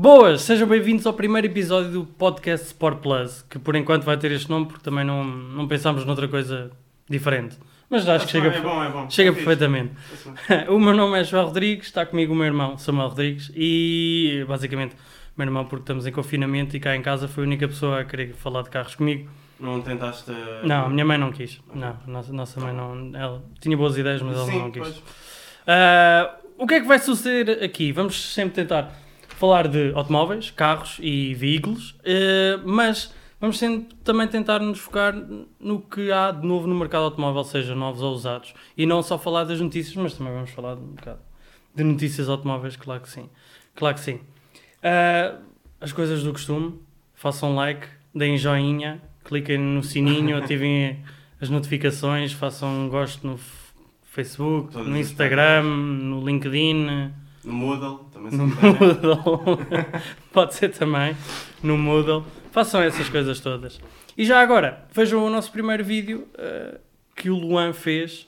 Boas, sejam bem-vindos ao primeiro episódio do podcast Sport Plus, que por enquanto vai ter este nome porque também não, não pensámos noutra coisa diferente. Mas acho que chega, é bom, é bom. chega É perfeitamente. o meu nome é João Rodrigues, está comigo o meu irmão Samuel Rodrigues e basicamente o meu irmão, porque estamos em confinamento e cá em casa foi a única pessoa a querer falar de carros comigo. Não tentaste. uh, Não, a minha mãe não quis. Não, a nossa, nossa mãe não. Ela tinha boas ideias, mas ela Sim, não quis. Ah, o que é que vai suceder aqui? Vamos sempre tentar falar de automóveis, carros e veículos, ah, mas vamos sempre também tentar nos focar no que há de novo no mercado automóvel, seja novos ou usados. E não só falar das notícias, mas também vamos falar um bocado de notícias automóveis, claro que sim. Claro que sim. Ah, as coisas do costume, façam like, deem joinha, cliquem no sininho, ativem as notificações, façam um gosto no Facebook, Todas no Instagram, no LinkedIn, No Moodle, também quiser. Moodle, pode ser também, no Moodle. Façam essas coisas todas. E já agora, vejam o nosso primeiro vídeo eh, que o Luan fez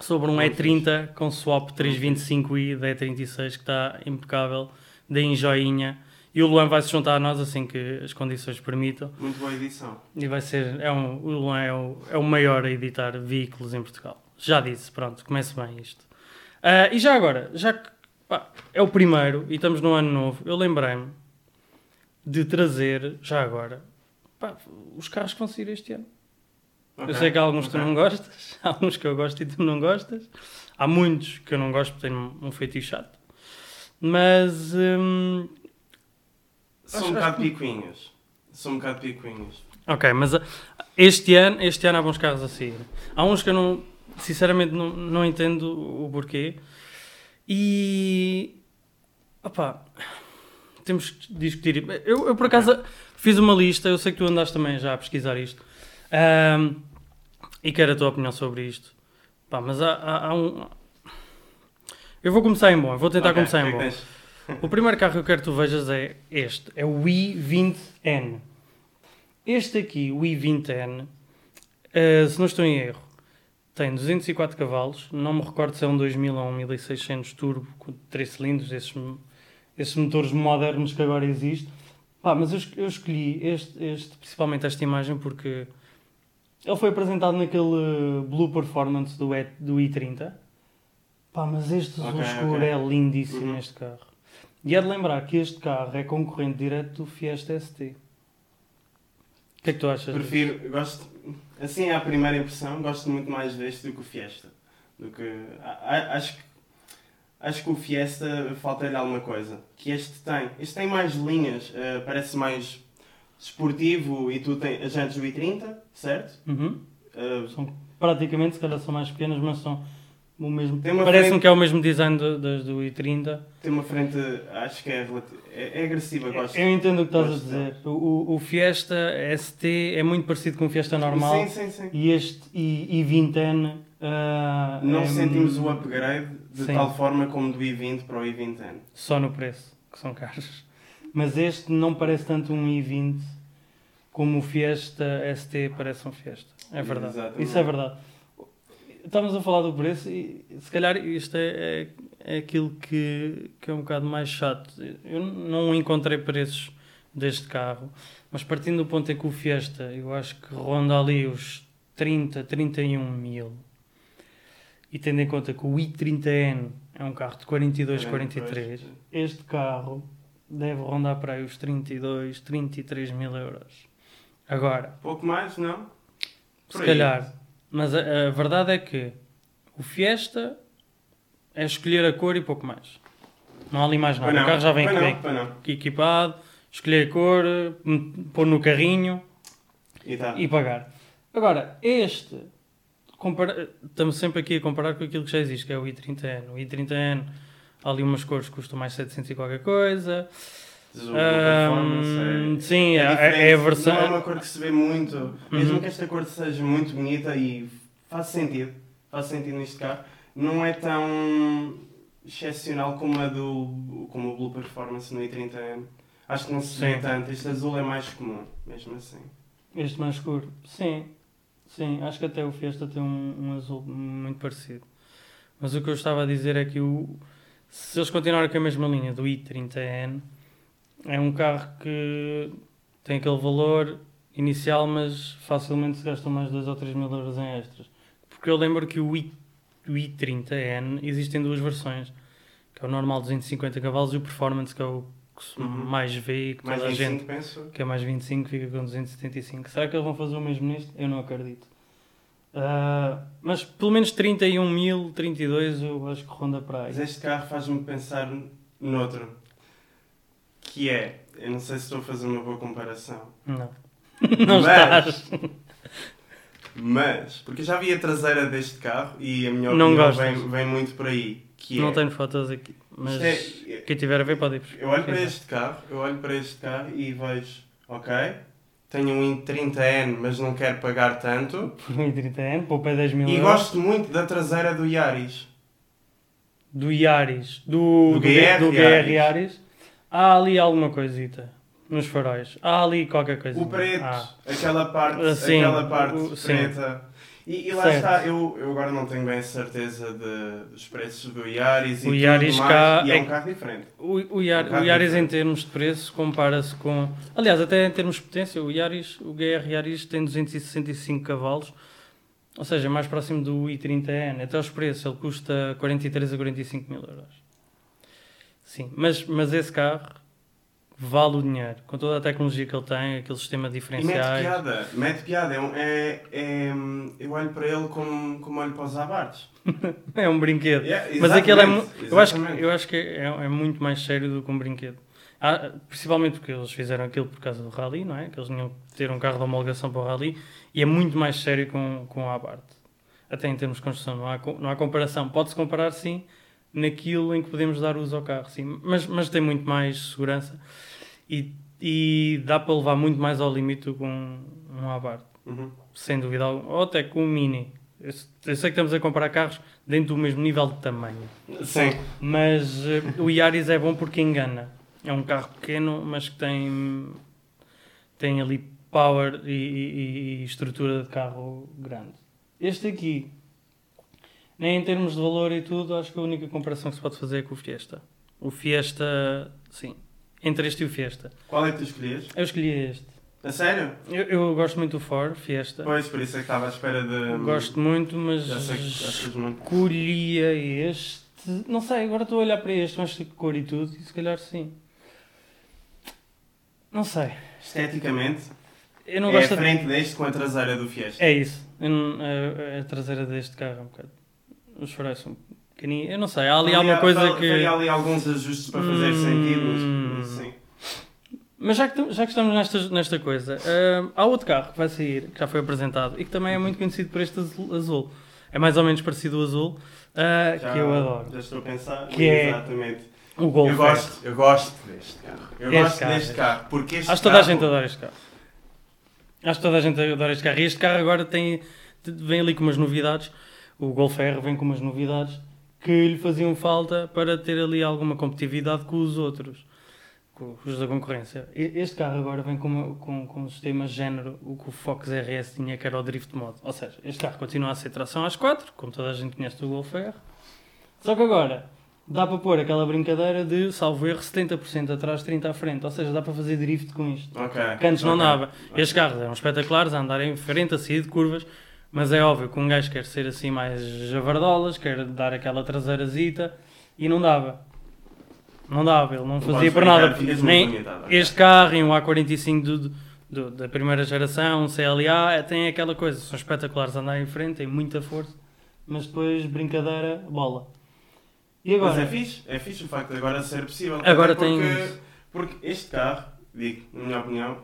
sobre um Não E30 com swap 325i da E36 que está impecável, deem joinha. E o Luan vai se juntar a nós assim que as condições permitam. Muito boa edição. E vai ser, é um, o Luan é o, é o maior a editar veículos em Portugal. Já disse, pronto, comece bem isto. Ah, e já agora, já que pá, é o primeiro e estamos no ano novo, eu lembrei-me de trazer, já agora, pá, os carros que vão sair este ano. Eu Ok, sei que há alguns que tu não gostas, há alguns que eu gosto e tu não gostas. Há muitos que eu não gosto porque tenho um feitiço chato. Mas hum, São Acho- um bocado acho picuinhas. São um bocado picuinhas. Ok, mas ah, este ano, este ano há bons carros a sair. Há uns que eu não, sinceramente não, não entendo o porquê. E opá, temos que discutir. Eu, eu por acaso fiz uma lista, eu sei que tu andaste também já a pesquisar isto. Ahm, e quero a tua opinião sobre isto. Pá, mas há, há- há um. Eu vou começar em bom, vou tentar Ok, começar em é bom. O primeiro carro que eu quero que tu vejas é este, é o i20N. Este aqui, o i20N, eh, se não estou em erro, tem 204 cavalos, não me recordo se é um 2000 ou um 1600 turbo com 3 cilindros, esses, esses motores modernos que agora existem. Pá, mas eu, eu escolhi este, este, principalmente esta imagem porque ele foi apresentado naquele Blue Performance do, e, do i30. Pá, mas este azul Ok, escuro ok. é lindíssimo Uhum. este carro. E é de lembrar que este carro é concorrente direto do Fiesta ST. O que é que tu achas? Prefiro, gosto, assim à primeira impressão, gosto muito mais deste do que o Fiesta. Do que, a- a- acho que acho que o Fiesta falta-lhe alguma coisa. Que este tem. Este tem mais linhas, eh, parece mais esportivo e tu tens as jantes do i30, certo? Uhum. Eh, São praticamente, se calhar são mais pequenas, mas são o mesmo. Parece-me que é o mesmo design do- das do i30. tem uma frente, acho que é, é, é agressiva, gosto. Eu entendo o que estás a dizer. O, o, Fiesta ST é muito parecido com o Fiesta normal. Sim, sim, sim. E este i, i20N. ah, Não é- sentimos o upgrade de Sim. tal forma como do i20 para o i20N. Só no preço, que são caros. Mas este não parece tanto um i20 como o Fiesta ST parece um Fiesta. É verdade. Exatamente. Isso é verdade. Estamos a falar do preço e se calhar isto é, é, é aquilo que, que é um bocado mais chato. Eu não encontrei preços deste carro, mas partindo do ponto em que o Fiesta eu acho que ronda ali os 30, 31 mil. E tendo em conta que o i30N é um carro de 42, 43, este carro deve rondar para aí os 32, 33 mil euros. Agora, Pouco mais, não? se aí. calhar, mas a, a verdade é que o Fiesta é escolher a cor e pouco mais. Não há ali mais nada. O carro já vem bem equipado, escolher a cor, m- pôr no carrinho E tá. e pagar. Agora, este, compara- estamos sempre aqui a comparar com aquilo que já existe, que é o i30N. O i30N, há ali umas cores que custam mais 700 e qualquer coisa. Ahm, performance, é- sim, é, é- é a versão. Não é uma cor que se vê muito. Mesmo Uhum. que esta cor seja muito bonita e faz sentido, faz sentido neste carro, não é tão excepcional como a do como o Blue Performance no i30N. Acho que não se vê Sim. tanto. Este azul é mais comum, mesmo assim. Este mais escuro. Sim, sim, acho que até o Fiesta tem um, um azul muito parecido. Mas o que eu estava a dizer é que o, se eles continuarem com a mesma linha do i30N, É um carro que tem aquele valor inicial, mas facilmente se gastam mais 2 ou 3 mil euros em extras. Porque eu lembro que o, I, o i30N existem duas versões, que é o normal 250 cavalos e o Performance, que é o que se Uhum. mais vê e que Mais toda a 25, gente, penso. que é mais 25, fica com 275. Será que eles vão fazer o mesmo nisto? Eu não acredito. Ah, mas pelo menos 31 mil, 32 eu acho que ronda para aí. Mas este carro faz-me pensar noutro. Que é, eu não sei se estou a fazer uma boa comparação. Não. não Mas- estás. Mas, porque já vi a traseira deste carro e a minha opinião vem, vem muito por aí. Que Não é, tenho fotos aqui. Mas é- quem tiver a ver pode ir. eu olho para este carro, eu olho para este carro e vejo, ok, tenho um i30N, mas não quero pagar tanto. Por 1,30N, poupei 10 mil E euros. gosto muito da traseira do Yaris. Do Yaris. Do, Do do, GR do GR Yaris. Yaris. Há ali alguma coisita. Nos faróis. Há ali qualquer coisa. O preto, Ah. aquela parte, Ah, aquela parte o- sim. preta. E, e lá Certo. está, eu, eu agora não tenho bem certeza de, dos preços do Yaris e O tudo Yaris mais, cá e é, é- um carro diferente. O, o, Yar, Um o carro Yaris em diferente. termos de preço compara-se com... Aliás, até em termos de potência, o Yaris, o GR Yaris tem 265 cavalos. Ou seja, é mais próximo do i30N. Até os preços, ele custa 43 a 45 mil euros. Sim, mas, mas esse carro vale o dinheiro. Com toda a tecnologia que ele tem, aquele sistema de E mete piada, mete piada. É, um- é, é, eu olho para ele como, como olho para os abartes. É um brinquedo. Yeah, Mas aquele é, mu- exatamente, eu acho, que- exatamente. eu acho que é, é muito mais sério do que um brinquedo. Ah, principalmente porque eles fizeram aquilo por causa do rally, não é? Que eles tinham que ter um carro de homologação para o rally e é muito mais sério com, com a Abarth. Até em termos de construção, não há, co- não há comparação. Pode-se comparar, sim, naquilo em que podemos dar uso ao carro, sim. Mas, mas tem muito mais segurança e, e dá para levar muito mais ao limite que um, um Abarth Uhum. sem dúvida alguma. Ou até com o Mini. Eu eu sei que estamos a comparar carros dentro do mesmo nível de tamanho. Sim. Mas eh, o Yaris é bom porque engana. É um carro pequeno, mas que tem, tem ali power e, e- e estrutura de carro grande. Este aqui, nem em termos de valor e tudo, acho que a única comparação que se pode fazer é com o Fiesta. O Fiesta, sim. Entre este e o Fiesta. Qual é que tu escolhias? Eu escolhi este. A sério? Eu, eu gosto muito do Ford, Fiesta. Pois, por isso é que estava à espera de. Gosto muito, mas Já sei que muito. escolhia este. Não sei, agora estou a olhar para este, mas de cor e tudo, e se calhar sim. Não sei. Esteticamente, Eu não é a gosto de... frente deste com a traseira do Fiesta. É isso. Não- a, a traseira deste carro é um bocado. Os faróis são pequeninos. Eu não sei, há ali alguma coisa fal- que. Faria ali alguns ajustes para fazer Hum. sentido, mas sim. Mas já que, já que estamos nesta, nesta coisa, hum, há outro carro que vai sair, que já foi apresentado e que também é muito conhecido por este azul. É mais ou menos parecido ao azul, ah, Já- que eu adoro. Já estou a pensar. Que é- Exatamente. O Golf. Eu gosto, eu gosto deste carro. Eu Este gosto carro, deste este. carro. Porque este Acho que toda a carro- gente adora este carro. Acho que toda a gente adora este carro. E este carro agora tem, vem ali com umas novidades. O Golf R vem com umas novidades que lhe faziam falta para ter ali alguma competitividade com os outros, com os da concorrência. Este carro agora vem com, uma- com, com um sistema género, o que o Fox RS tinha, que era o Drift Mode. Ou seja, este carro continua a ser tração às 4, como toda a gente conhece do Golf R. Só que agora dá para pôr aquela brincadeira de, salvo erro, 70% atrás, 30% à frente. Ou seja, dá para fazer drift com isto. Ok. Que antes não ok. dava. Estes carros eram espetaculares a andar em frente, a sair de curvas, mas é óbvio que um gajo quer ser assim mais javardolas, quer dar aquela traseirazita e não dava. Não dava, ele não fazia por nada. Nem este carro e um A45 do- do- da primeira geração, um CLA, é, tem aquela coisa, são espetaculares andar em frente, têm muita força, mas depois brincadeira, bola. E agora? Mas é fixe, é fixe o facto de agora ser possível. Agora porque, tem- Porque este carro, digo, na minha opinião,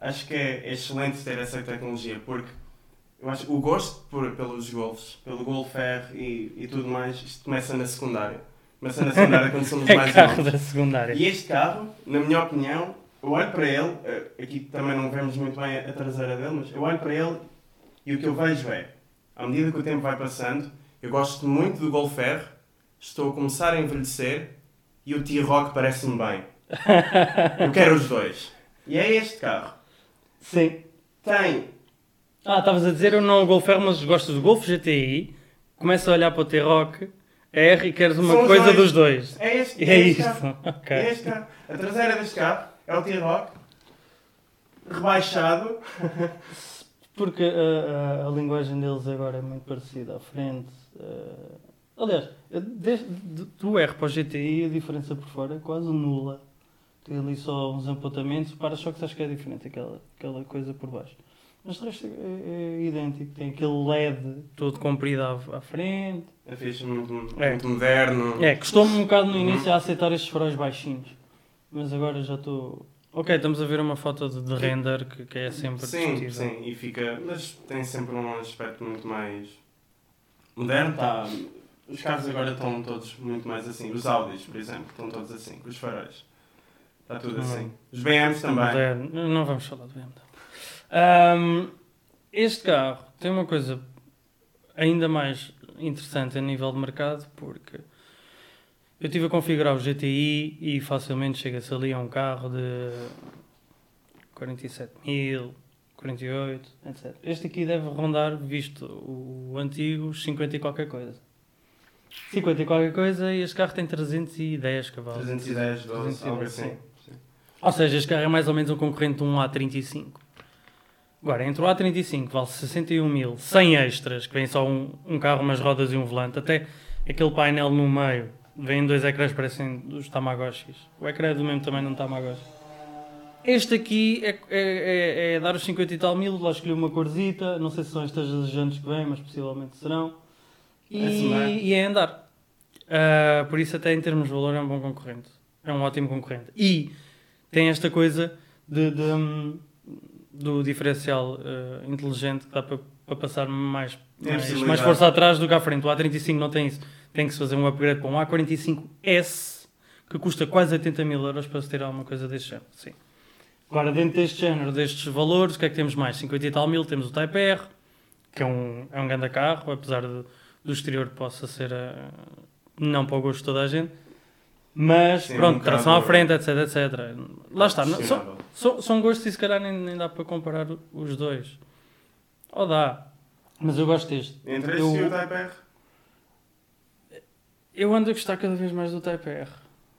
acho que é excelente ter essa tecnologia, porque eu acho o gosto por, pelos Golfs, pelo Golf R e, e tudo mais, isto começa na secundária. Começa na secundária quando somos É mais carro novos. da secundária. E este carro, na minha opinião, eu olho para ele, eh, aqui também não vemos muito bem a traseira dele, mas eu olho para ele e o que eu vejo é, à medida que o tempo vai passando, eu gosto muito do Golf R, estou a começar a envelhecer e o T-Rock parece-me bem. Eu quero os dois. E é este carro. Sim. Tem. Ah, estavas a dizer eu não o Golf R, mas gosto do Golf GTI. Começa a olhar para o T-Rock R e queres uma São coisa dois. dos dois. É este, E é este isto. carro. Ok. É este carro. A traseira deste carro É o T-Rock. Rebaixado. Porque a, a, a linguagem deles agora é muito parecida à frente. eh, aliás, desde, do- R para o GTI a diferença por fora é quase nula. Tem ali só uns apontamentos. Para só que acho que é diferente aquela, aquela coisa por baixo. Mas de resto é, é idêntico. Tem aquele LED todo comprido à, à frente. É fixe, muito, É. muito moderno. É, custou-me um bocado no início a aceitar estes faróis baixinhos. Mas agora já estou. Ok, estamos a ver uma foto de, de render que, que é sempre Sim, discutível. sim, e fica. Mas tem sempre um aspecto muito mais moderno. Tá, os carros agora estão todos muito mais assim. Os Audis, por exemplo, estão todos assim, com os faróis. Está tudo Uhum. assim. Os BMs também. Moderno. Não vamos falar do BMW. Ahm, este carro tem uma coisa ainda mais interessante a nível de mercado, porque eu estive a configurar o GTI e facilmente chega-se ali a um carro de 47 mil, 48, etc. Este aqui deve rondar, visto o antigo, os 50 e qualquer coisa. 50 e qualquer coisa e este carro tem 310 cavalos. 310, 12, 310, algo assim. sim. Ou seja, este carro é mais ou menos um concorrente de um A35. Agora, entre o A35, que vale 61 mil, sem extras, que vem só um, um carro, umas rodas e um volante, até aquele painel no meio, vem dois ecrãs, parecem dos Tamagotchis. O ecrã é do mesmo tamanho de um Tamagotchi. Este aqui é, é, é- é dar os 50 e tal mil, lá escolhi uma corzita, não sei se são estas as jantes que vêm, mas possivelmente serão. E, é? e é andar. Ah, por isso, até em termos de valor, é um bom concorrente. É um ótimo concorrente. E tem esta coisa de, de, hum, do diferencial eh, inteligente que dá para, para passar mais, mais, mais força atrás do que à frente. O A35 não tem isso. Tem que se fazer um upgrade para um A45S que custa quase 80 mil euros para se ter alguma coisa deste género. Sim. Agora, dentro deste género, destes valores, o que é que temos mais? 50 e tal mil, temos o Type R, que é um, é um grande carro, apesar de, do exterior possa ser eh, não para o gosto de toda a gente. Mas, Sim, pronto, um tração à frente, etc, etc. Lá está. não- são, são, são gostos e se calhar nem, nem dá para comparar os dois. Ou dá. Mas eu gosto deste. Entre este Eu- e o Type R. Eu ando a gostar cada vez mais do Type R.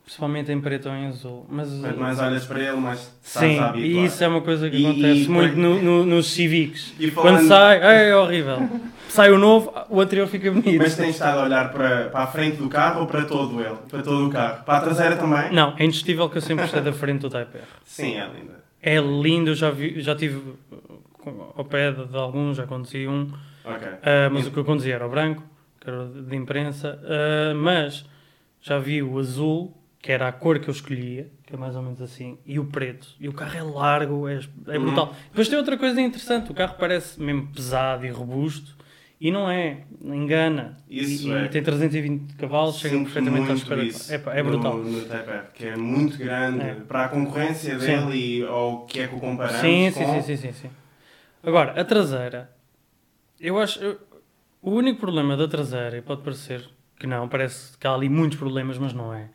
Principalmente em preto ou em azul. Mas, Quanto mais olhas para ele, mais sim, e isso é uma coisa que E- acontece e- muito no- no- nos Civics. E Quando falando- sai, é horrível. Sai o novo, o anterior fica bonito. Mas tens estado a olhar para, para a frente do carro ou para todo ele? Para todo o carro? Para a traseira também? Não, é indiscutível que eu sempre gostei da frente do Type R. Sim, é linda. É lindo, já, vi, já tive uh, ao pé de, de alguns, já conduzi um. Ok. Ah, mas o que eu conduzia era o branco, que era de imprensa, ah, mas já vi o azul, que era a cor que eu escolhia, que é mais ou menos assim, e o preto. E o carro é largo, é, é Uhum. brutal. Depois tem outra coisa interessante, o carro parece mesmo pesado e robusto, e não é, engana. Isso e, é. e tem 320 cavalos, chega perfeitamente à espera. É, é brutal. No, no que é muito grande É. para a concorrência Sim. dele e ao que é que o comparamos Sim, com... sim, sim, sim, sim, sim. Agora, a traseira. Eu acho. eu- o único problema da traseira, e pode parecer que não, parece que há ali muitos problemas, mas não é.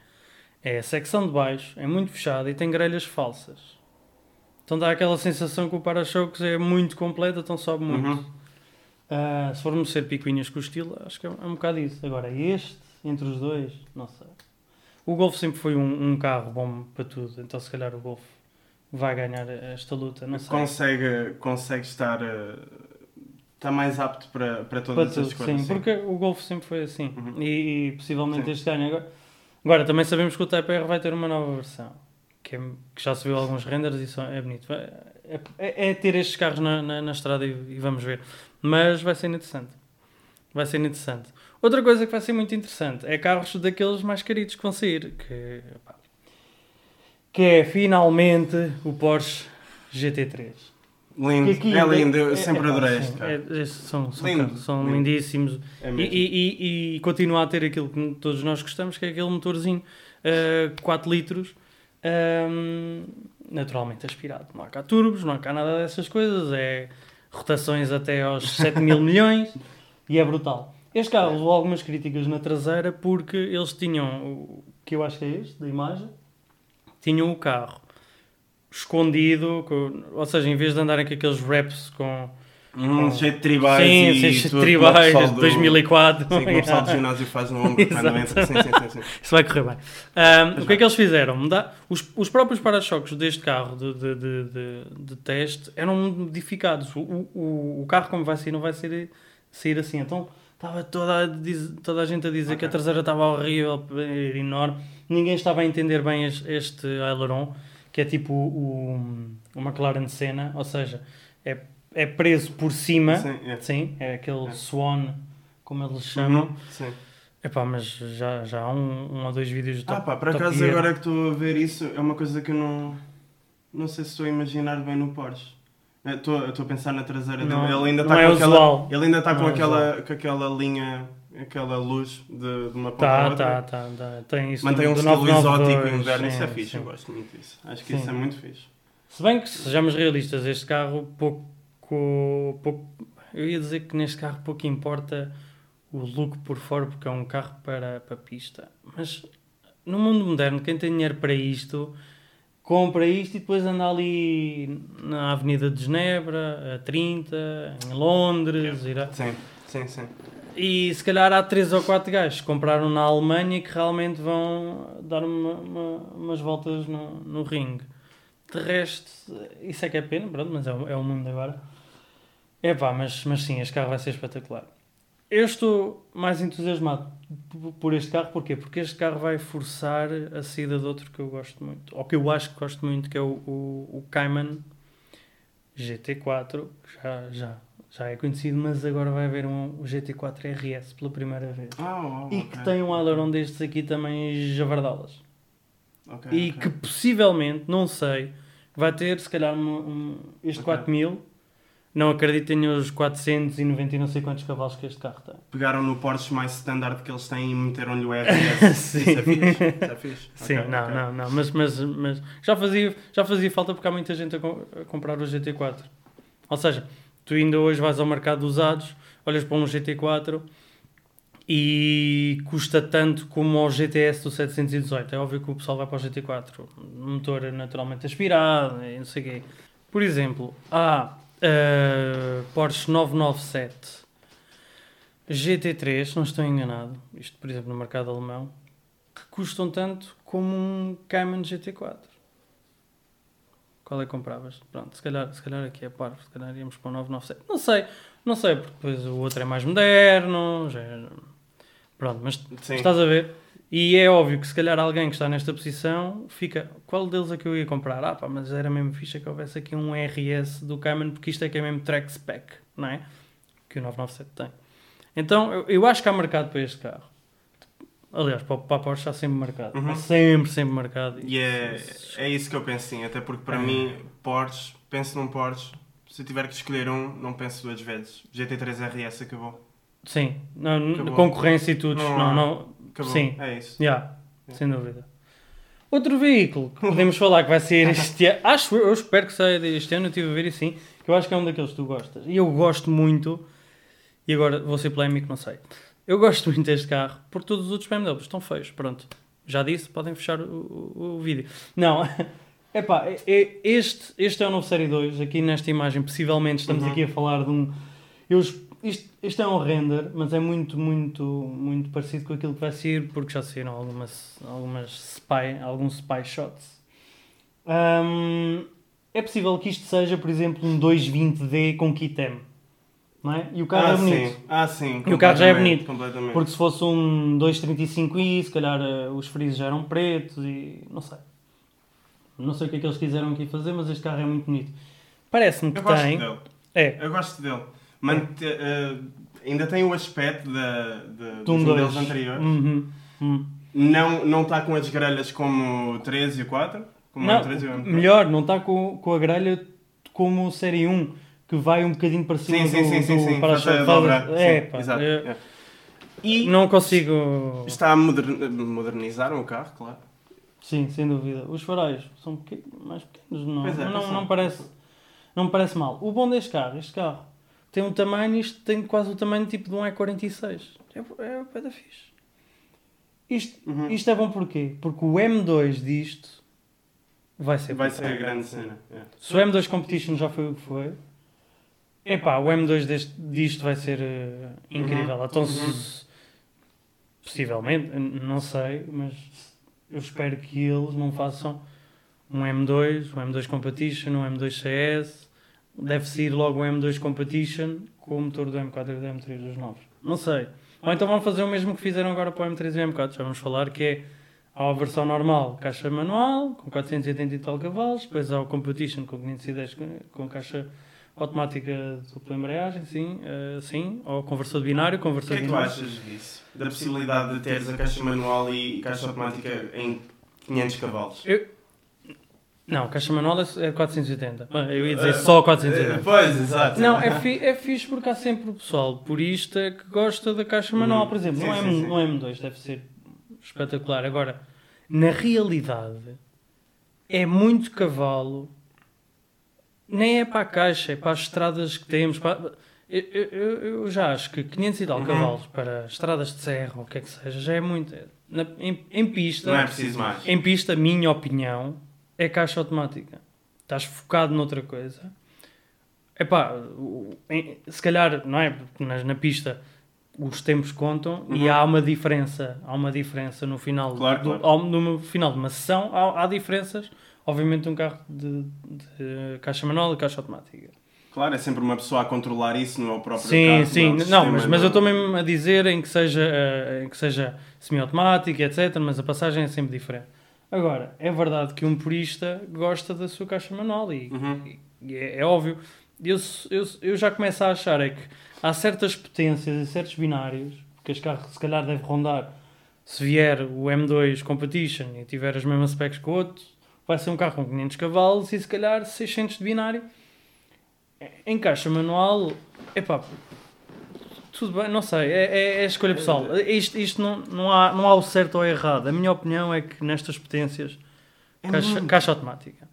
É a secção de baixo, é muito fechada e tem grelhas falsas. Então dá aquela sensação que o para-choques é muito completo, então sobe muito. Uhum. Ah, se formos ser picuinhas com o estilo, acho que é, é um bocado isso. Agora, este, entre os dois, não sei. O Golf sempre foi um, um carro bom para tudo, então se calhar o Golf vai ganhar esta luta, não sei. Consegue, consegue estar... Está mais apto para, para Para todas tudo, as coisas. sim, porque o Golf sempre foi assim. Uhum. E, e possivelmente Sim. este ano. Agora, agora, também sabemos que o Type R vai ter uma nova versão. Que, é- que já se viu alguns renders e é bonito. É, é- é ter estes carros na, na, na estrada e, e vamos ver. Mas vai ser interessante. Vai ser interessante. Outra coisa que vai ser muito interessante é carros daqueles mais caritos que vão sair. Que, pá, que é finalmente o Porsche GT3. Lindo, aqui é lindo, eu é- sempre é- adorei este carro. é- são, são, Lindo, carros, são lindo. lindíssimos. É E, e, e, e continua a ter aquilo que todos nós gostamos, que é aquele motorzinho uh, 4 litros, um, naturalmente aspirado. Não há cá turbos, não há cá nada dessas coisas, é rotações até aos 7 mil milhões e é brutal. Este carro levou algumas críticas na traseira porque eles tinham, que eu acho que é este, da imagem, tinham o carro escondido, com- ou seja, em vez de andarem com aqueles wraps com, Um jeito de tribais Sim, e sim, tudo, tribais, do- 2004. Sim, como o pessoal do ginásio faz no ombro quando Exato. entra. Sim, sim, sim. sim. Isso vai correr bem. Ahm, o que é que eles fizeram? Os, os próprios para-choques deste carro de, de, de, de- de teste eram modificados. O, o, o carro, como vai sair, não vai sair, sair assim. Então estava toda a, diz- toda a gente a dizer que a traseira estava horrível, era enorme. Ninguém estava a entender bem es- este aileron, que é tipo o, o McLaren Senna, ou seja, é, é preso por cima. Sim, é. Sim, é aquele É. Swan, como eles chamam. Uhum, Sim. Epá, mas já, já há um, um ou dois vídeos de Ah Top, pá, por acaso Gear. agora que estou a ver isso, é uma coisa que eu não... Não sei se estou a imaginar bem no Porsche. É, Estou a pensar na traseira Não, dele. Ele ainda está é com aquela... usual. Ele ainda está com é aquela, com aquela linha, aquela luz de, de uma ponta Tá, outra. tá, tá, tá. Tem isso Mantém do- um estilo 992, exótico e moderno, isso é fixe, sim. eu gosto muito disso. Acho que Sim. isso é muito fixe. Se bem que, sejamos realistas, este carro pouco, pouco... Eu ia dizer que neste carro pouco importa o look por fora, porque é um carro para, para pista. Mas no mundo moderno, quem tem dinheiro para isto, compra isto e depois anda ali na Avenida de Genebra, a 30, em Londres, irá... Sim, sim, sim. E se calhar há três ou quatro gajos que compraram na Alemanha que realmente vão dar uma- uma- umas voltas no, no ringue. De resto, isso é que é pena, pronto, mas é, é o mundo agora. É pá, mas, mas sim, este carro vai ser espetacular. Eu estou mais entusiasmado por este carro, porquê? Porque este carro vai forçar a saída de outro que eu gosto muito, ou que eu acho que gosto muito, que é o, o, o Cayman GT4, que já, já, já é conhecido, mas agora vai haver um, o GT4 RS pela primeira vez. Ah, oh, E que tem um aileron destes aqui também javardalas. Ok, E ok. que possivelmente, não sei, vai ter se calhar um, um- este Ok. 4000. Não acredito que tenha os 490 e não sei quantos cavalos que este carro tem. Pegaram no Porsche mais standard que eles têm e meteram-lhe o RS. Sim. Isso é fixe. Isso é fixe. Sim, Ok, não, ok. não, não, mas, mas, mas já, fazia, já fazia falta porque há muita gente a, com- a comprar o GT4. Ou seja, tu ainda hoje vais ao mercado de usados, olhas para um GT4 e custa tanto como ao GTS do 718. É óbvio que o pessoal vai para o GT4, motor naturalmente aspirado e não sei o quê. Por exemplo, há eh, Porsche 997 GT3, se não estou enganado, isto por exemplo no mercado alemão, que custam tanto como um Cayman GT4. Qual é que compravas? Pronto, se calhar, se calhar aqui é parvo, se calhar íamos para o 997. Não sei, não sei, porque depois o outro é mais moderno, já é... Pronto, mas Sim. estás a ver? E é óbvio que se calhar alguém que está nesta posição fica, qual deles é que eu ia comprar? Ah pá, mas era mesmo ficha que houvesse aqui um RS do Cayman, porque isto é que é mesmo track spec, não é? Que o 997 tem. Então, eu, eu acho que há mercado para este carro. Aliás, para, para a Porsche há sempre mercado. Uhum. Sempre, sempre mercado. E é, é isso que eu penso sim, até porque para É. mim, Porsche, penso num Porsche, se tiver que escolher um, não penso duas vezes. GT3 RS acabou. Sim, não, Acabou. concorrência e tudo. Não Não, não, Acabou. Sim. É isso. Yeah, sem dúvida. Outro veículo que podemos falar que vai sair este ano, acho eu, eu espero que saia este ano, eu estive a ver e sim, que eu acho que é um daqueles que tu gostas. E eu gosto muito, e agora vou ser polémico, não sei. Eu gosto muito deste carro, porque todos os outros BMWs estão feios, pronto. Já disse, podem fechar o, o, o vídeo. Não, epá, é, é, este, este é o novo Série 2, aqui nesta imagem, possivelmente estamos Uhum. aqui a falar de um... Eu, isto, isto é um render, mas é muito, muito, muito parecido com aquilo que vai sair, porque já saíram algumas, algumas spy, alguns spy shots. Hum, é possível que isto seja, por exemplo, um 220D com kit M. Não é? E o carro ah, é bonito. sim. Ah, sim. E o carro já é bonito. Completamente. Porque se fosse um 235i, se calhar eh, os frisos já eram pretos e não sei. Não sei o que é que eles quiseram aqui fazer, mas este carro é muito bonito. Parece-me que Eu gosto tem. dele. É, Eu gosto dele. Mante- eh, ainda tem o aspecto da, um dos modelos 2. anteriores. Uhum, uhum. Não não está com as grelhas como o 13 e o 4. Como Não, o 13 e o M4. melhor, não está com, com a grelha como o Série 1, que vai um bocadinho para cima Sim, sim, do, sim, sim, do sim. para-choque. Faz a dobrar. É, Sim, pá, exato. eu é. E não consigo... está a moder- modernizaram o carro, claro. Sim, sem dúvida. Os faróis são pequen- mais pequenos, não, é, não, não, são. parece, não parece mal. O bom deste carro, este carro, tem um tamanho, isto tem quase o tamanho tipo de um E46. É, é o pé da fixe. Isto, Uhum. isto é bom porquê? Porque o M2 disto vai ser Vai ser a grande cena. é. Se o M2 Competition já foi o que foi, Epá, o M2 deste, disto vai ser eh, incrível. Uhum. Então, Uhum. se- possivelmente, não sei, mas eu espero que eles não façam um M2, um M2 Competition, um M2 CS. Deve sair logo o M2 Competition com o motor do M4 e do M3 dos novos. Não sei. Ou então vão fazer o mesmo que fizeram agora para o M3 e o M4. Já vamos falar que é há a versão normal, caixa manual, com 480 e tal cavalos, depois há o Competition com 510 com, caixa automática dupla embreagem, sim, eh, sim, ou conversor de binário, O conversor que é de que tu binário. achas disso? Da possibilidade de teres a caixa manual e caixa automática em 500 cavalos? Não, caixa manual é é 480. Ah, Eu ia dizer só Eh, 480. Pois, exato. Não, é, fi, é fixe porque há sempre o pessoal purista que gosta da caixa manual, Hum, por exemplo. sim, sim, M, sim. no M2 deve ser espetacular. Agora, na realidade, é muito cavalo. Nem é para a caixa, é para as estradas que temos. para- Eu, eu- eu- eu já acho que 500 e tal Uhum. cavalos para estradas de serra ou o que é que seja, já é muito. Na- em, em pista, Não é preciso mais. em pista, minha opinião, é caixa automática. Estás focado noutra coisa. Epá, se calhar, não é? Porque na, pista os tempos contam e Uhum. há uma diferença. Há uma diferença no final, Claro, do, claro. ao- no final de uma sessão. Há, há diferenças, obviamente, um carro de, de caixa manual e caixa automática. Claro, é sempre uma pessoa a controlar isso, não é o próprio Sim, carro, sim. é o Não, sistema, mas, mas eu estou mesmo a dizer em que seja, eh, em que seja semi-automático, etc. Mas a passagem é sempre diferente. Agora, é verdade que um purista gosta da sua caixa manual e, Uhum. e é, é óbvio. Eu, eu, eu já começo a achar é que há certas potências e certos binários que este carro se calhar deve rondar. Se vier o M2 Competition e tiver as mesmas specs que o outro, vai ser um carro com 500 cavalos e se calhar 600 de binário. Em caixa manual, epá, tudo bem, não sei, é, é, é escolha pessoal. Isto, isto não, não, há, não há o certo ou errado. A minha opinião é que nestas potências, É caixa, muito. caixa automática.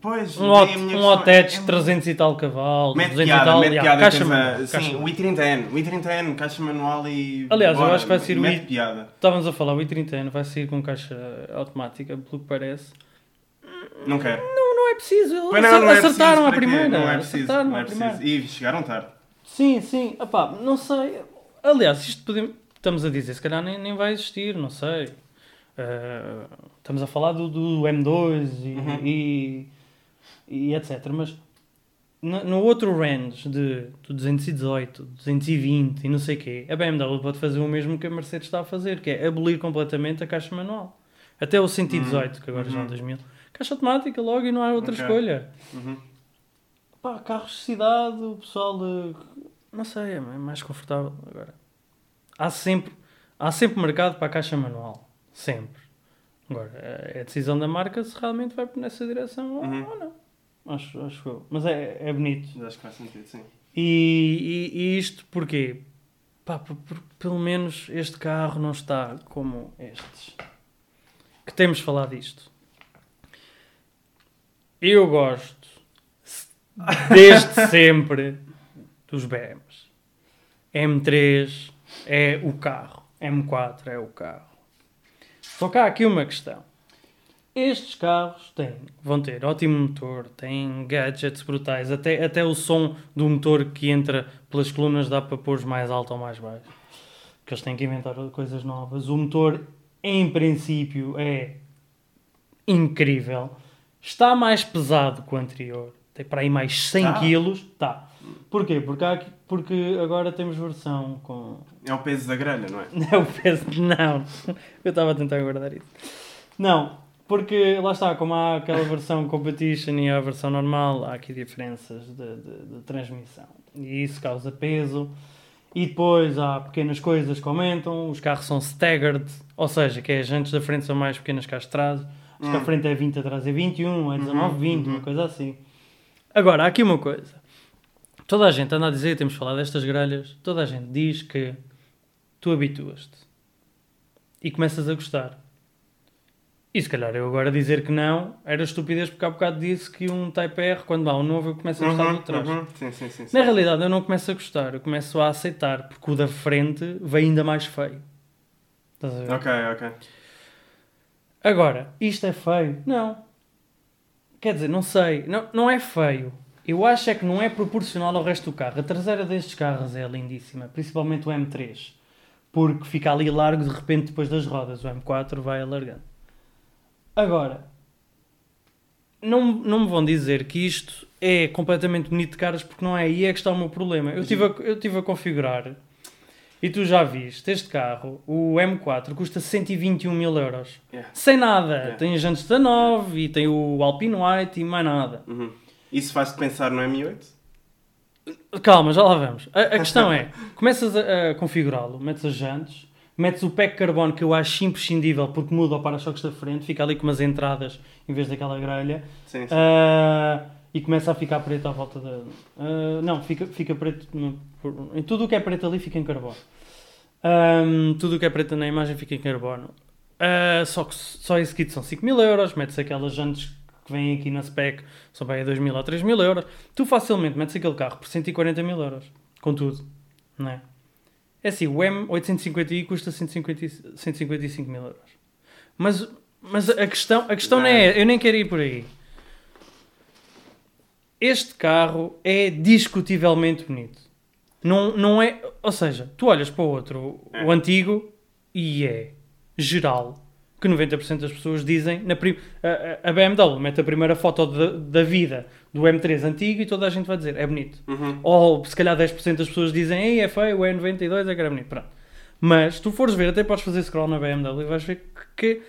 Pois, Um, hot, a um é- Otech é muito- 300 e tal cavalos, Mete 200 e piada, tal, mete piada. caixa a- manual. Sim, caixa o manual. i30N, o i30N, caixa manual e... Aliás, eu bora, acho que vai ser o i- piada. Estávamos a falar, o i30N vai sair com caixa automática, pelo que parece. Não quero. Não, não é preciso, Pois não, não é acertaram preciso, à para quê? primeira. Não é preciso, acertaram não é preciso. E chegaram tarde. Sim, sim. Epá, não sei. Aliás, isto podemos, estamos a dizer, se calhar nem, nem vai existir, não sei. Eh, estamos a falar do, do M2 e, Uhum. e, e etc. Mas no, no outro range de do 218, 220 e não sei o quê, a BMW pode fazer o mesmo que a Mercedes está a fazer, que é abolir completamente a caixa manual. Até o 118, que agora já é Uhum. 2000. Caixa automática logo e não há outra Ok. escolha. Uhum. Pá, carros de cidade, o pessoal de. Não sei, é mais confortável agora. Há sempre, há sempre mercado para a caixa manual. Sempre. Agora, é a decisão da marca se realmente vai nessa direção ou- Uhum. ou não. Acho, acho eu. Mas é, é bonito. Acho que faz sentido, sim. E, e- e isto porquê? Pá, por- por- pelo menos este carro não está como estes. Que temos falado disto. Eu gosto desde sempre dos BMs. M3 é o carro. M4 é o carro. Só que há aqui uma questão. Estes carros têm, vão ter ótimo motor, têm gadgets brutais, até, até o som do motor que entra pelas colunas dá para pôr mais alto ou mais baixo. Porque eles têm que inventar coisas novas. O motor, em princípio, é incrível. Está mais pesado que o anterior. Tem para aí mais 100 Tá. kg. Tá. Porquê? Porque, há porque agora temos versão com É o peso da grelha, não é? não, o peso, não. Eu estava a tentar guardar isso. Não, porque lá está, como há aquela versão competition e a versão normal, há aqui diferenças de, de- de transmissão. E isso causa peso. E depois há pequenas coisas que aumentam, os carros são staggered, ou seja, que é as jantes da frente são mais pequenas que as de trás. Os que a Hum. frente é 20, atrás é 21, é 19, 20, uhum. uma coisa assim. Agora, há aqui uma coisa. Toda a gente anda a dizer, temos falado destas grelhas, toda a gente diz que tu habituas-te e começas a gostar. E se calhar eu agora dizer que não era estupidez porque há bocado disse que um Type R, quando há um novo, eu começo a gostar do Uhum, de trás. uhum. Sim, sim. sim. Na realidade, eu não começo a gostar, eu começo a aceitar porque o da frente vem ainda mais feio. Estás a ver? Ok, ok. Agora, isto é feio? Não. Quer dizer, não sei. Não, não é feio. Eu acho é que não é proporcional ao resto do carro. A traseira destes carros é lindíssima, principalmente o M3, porque fica ali largo de repente depois das rodas. O M4 vai alargando. Agora, não, não me vão dizer que isto é completamente bonito de caras, porque não é aí é que está o meu problema. Eu estive a, eu tive a configurar e tu já viste este carro, o M4, custa 121 mil euros. Yeah. Sem nada. Yeah. Tem a jantes da 9 e tem o Alpine White e mais nada. Uhum. Isso faz-te pensar no M8? Calma, já lá vamos. A, a questão é, começas a, a configurá-lo, metes as jantes, metes o pack carbono que eu acho imprescindível porque muda o para-choques da frente, fica ali com umas entradas em vez daquela grelha. Sim, sim. Ah, e começa a ficar preto à volta da. ah, não, fica, fica preto. no- em tudo o que é preto ali fica em carbono. Ahm, tudo o que é preto na imagem fica em carbono. Ah, só que só esse kit são 5 mil euros. Metes aquelas jantes que vêm aqui na spec, são bem a 2 mil ou 3 mil euros. Tu facilmente metes aquele carro por 140 mil euros. Com tudo. Não é? É assim, o M850i custa 150, 155 mil euros. Mas, mas a questão, a questão não é. Eu nem quero ir por aí. Este carro é discutivelmente bonito. Não, não é. Ou seja, tu olhas para o outro, É. o antigo, e é geral. Que 90% das pessoas dizem. Na prim- a, a- BMW mete a primeira foto da, da vida do M3 antigo e toda a gente vai dizer é bonito. Uhum. Ou se calhar 10% das pessoas dizem Ei, é feio, o E92 é que era bonito. Pronto. Mas se tu fores ver, até podes fazer scroll na BMW e vais ver que, que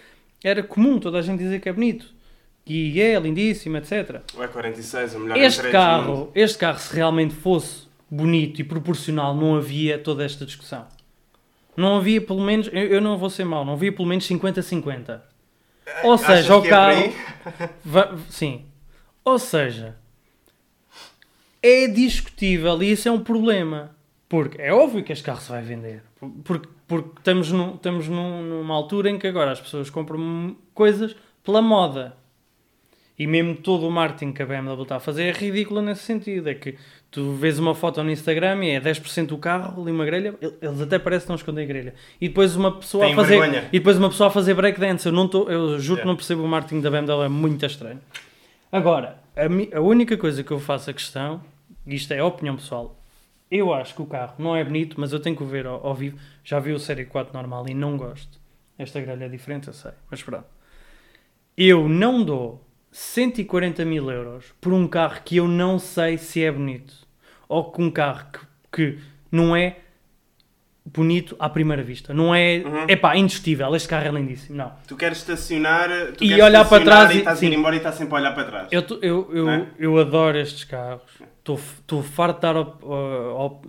era comum toda a gente dizer que é bonito. E é lindíssimo, etc. O E46, o melhor Este M3 do mundo. carro, este carro, se realmente fosse bonito e proporcional, não havia toda esta discussão. Não havia pelo menos, eu, eu não vou ser mau, não havia pelo menos 50-50. Ou Achas seja, o é carro. Va- sim. Ou seja, é discutível e isso é um problema. Porque é óbvio que este carro se vai vender. Porque, porque estamos, num- estamos num- numa altura em que agora as pessoas compram coisas pela moda. E mesmo todo o marketing que a BMW está a fazer é ridículo nesse sentido. É que tu vês uma foto no Instagram e é 10% do carro, ali uma grelha, eles até parecem que não escondem a grelha. E depois uma pessoa Têm a fazer. vergonha. E depois uma pessoa a fazer breakdance. Eu, não tô, eu juro que Yeah. não percebo o marketing da BMW, é muito estranho. Agora, a, mi- a única coisa que eu faço a questão, e isto é a opinião pessoal, eu acho que o carro não é bonito, mas eu tenho que o ver ao, ao vivo. Já vi o Série 4 normal e não gosto. Esta grelha é diferente, eu sei, mas pronto. Eu não dou 140 mil euros por um carro que eu não sei se é bonito. Ou com um carro que, que não é bonito à primeira vista. Não é, Uhum. é pá, indiscutível. Este carro é lindíssimo. Não. Tu queres estacionar tu E queres olhar para trás e estás a ir embora e estás sempre a olhar para trás. Eu, eu, eu, é? eu adoro estes carros. Estou farto de dar op- op-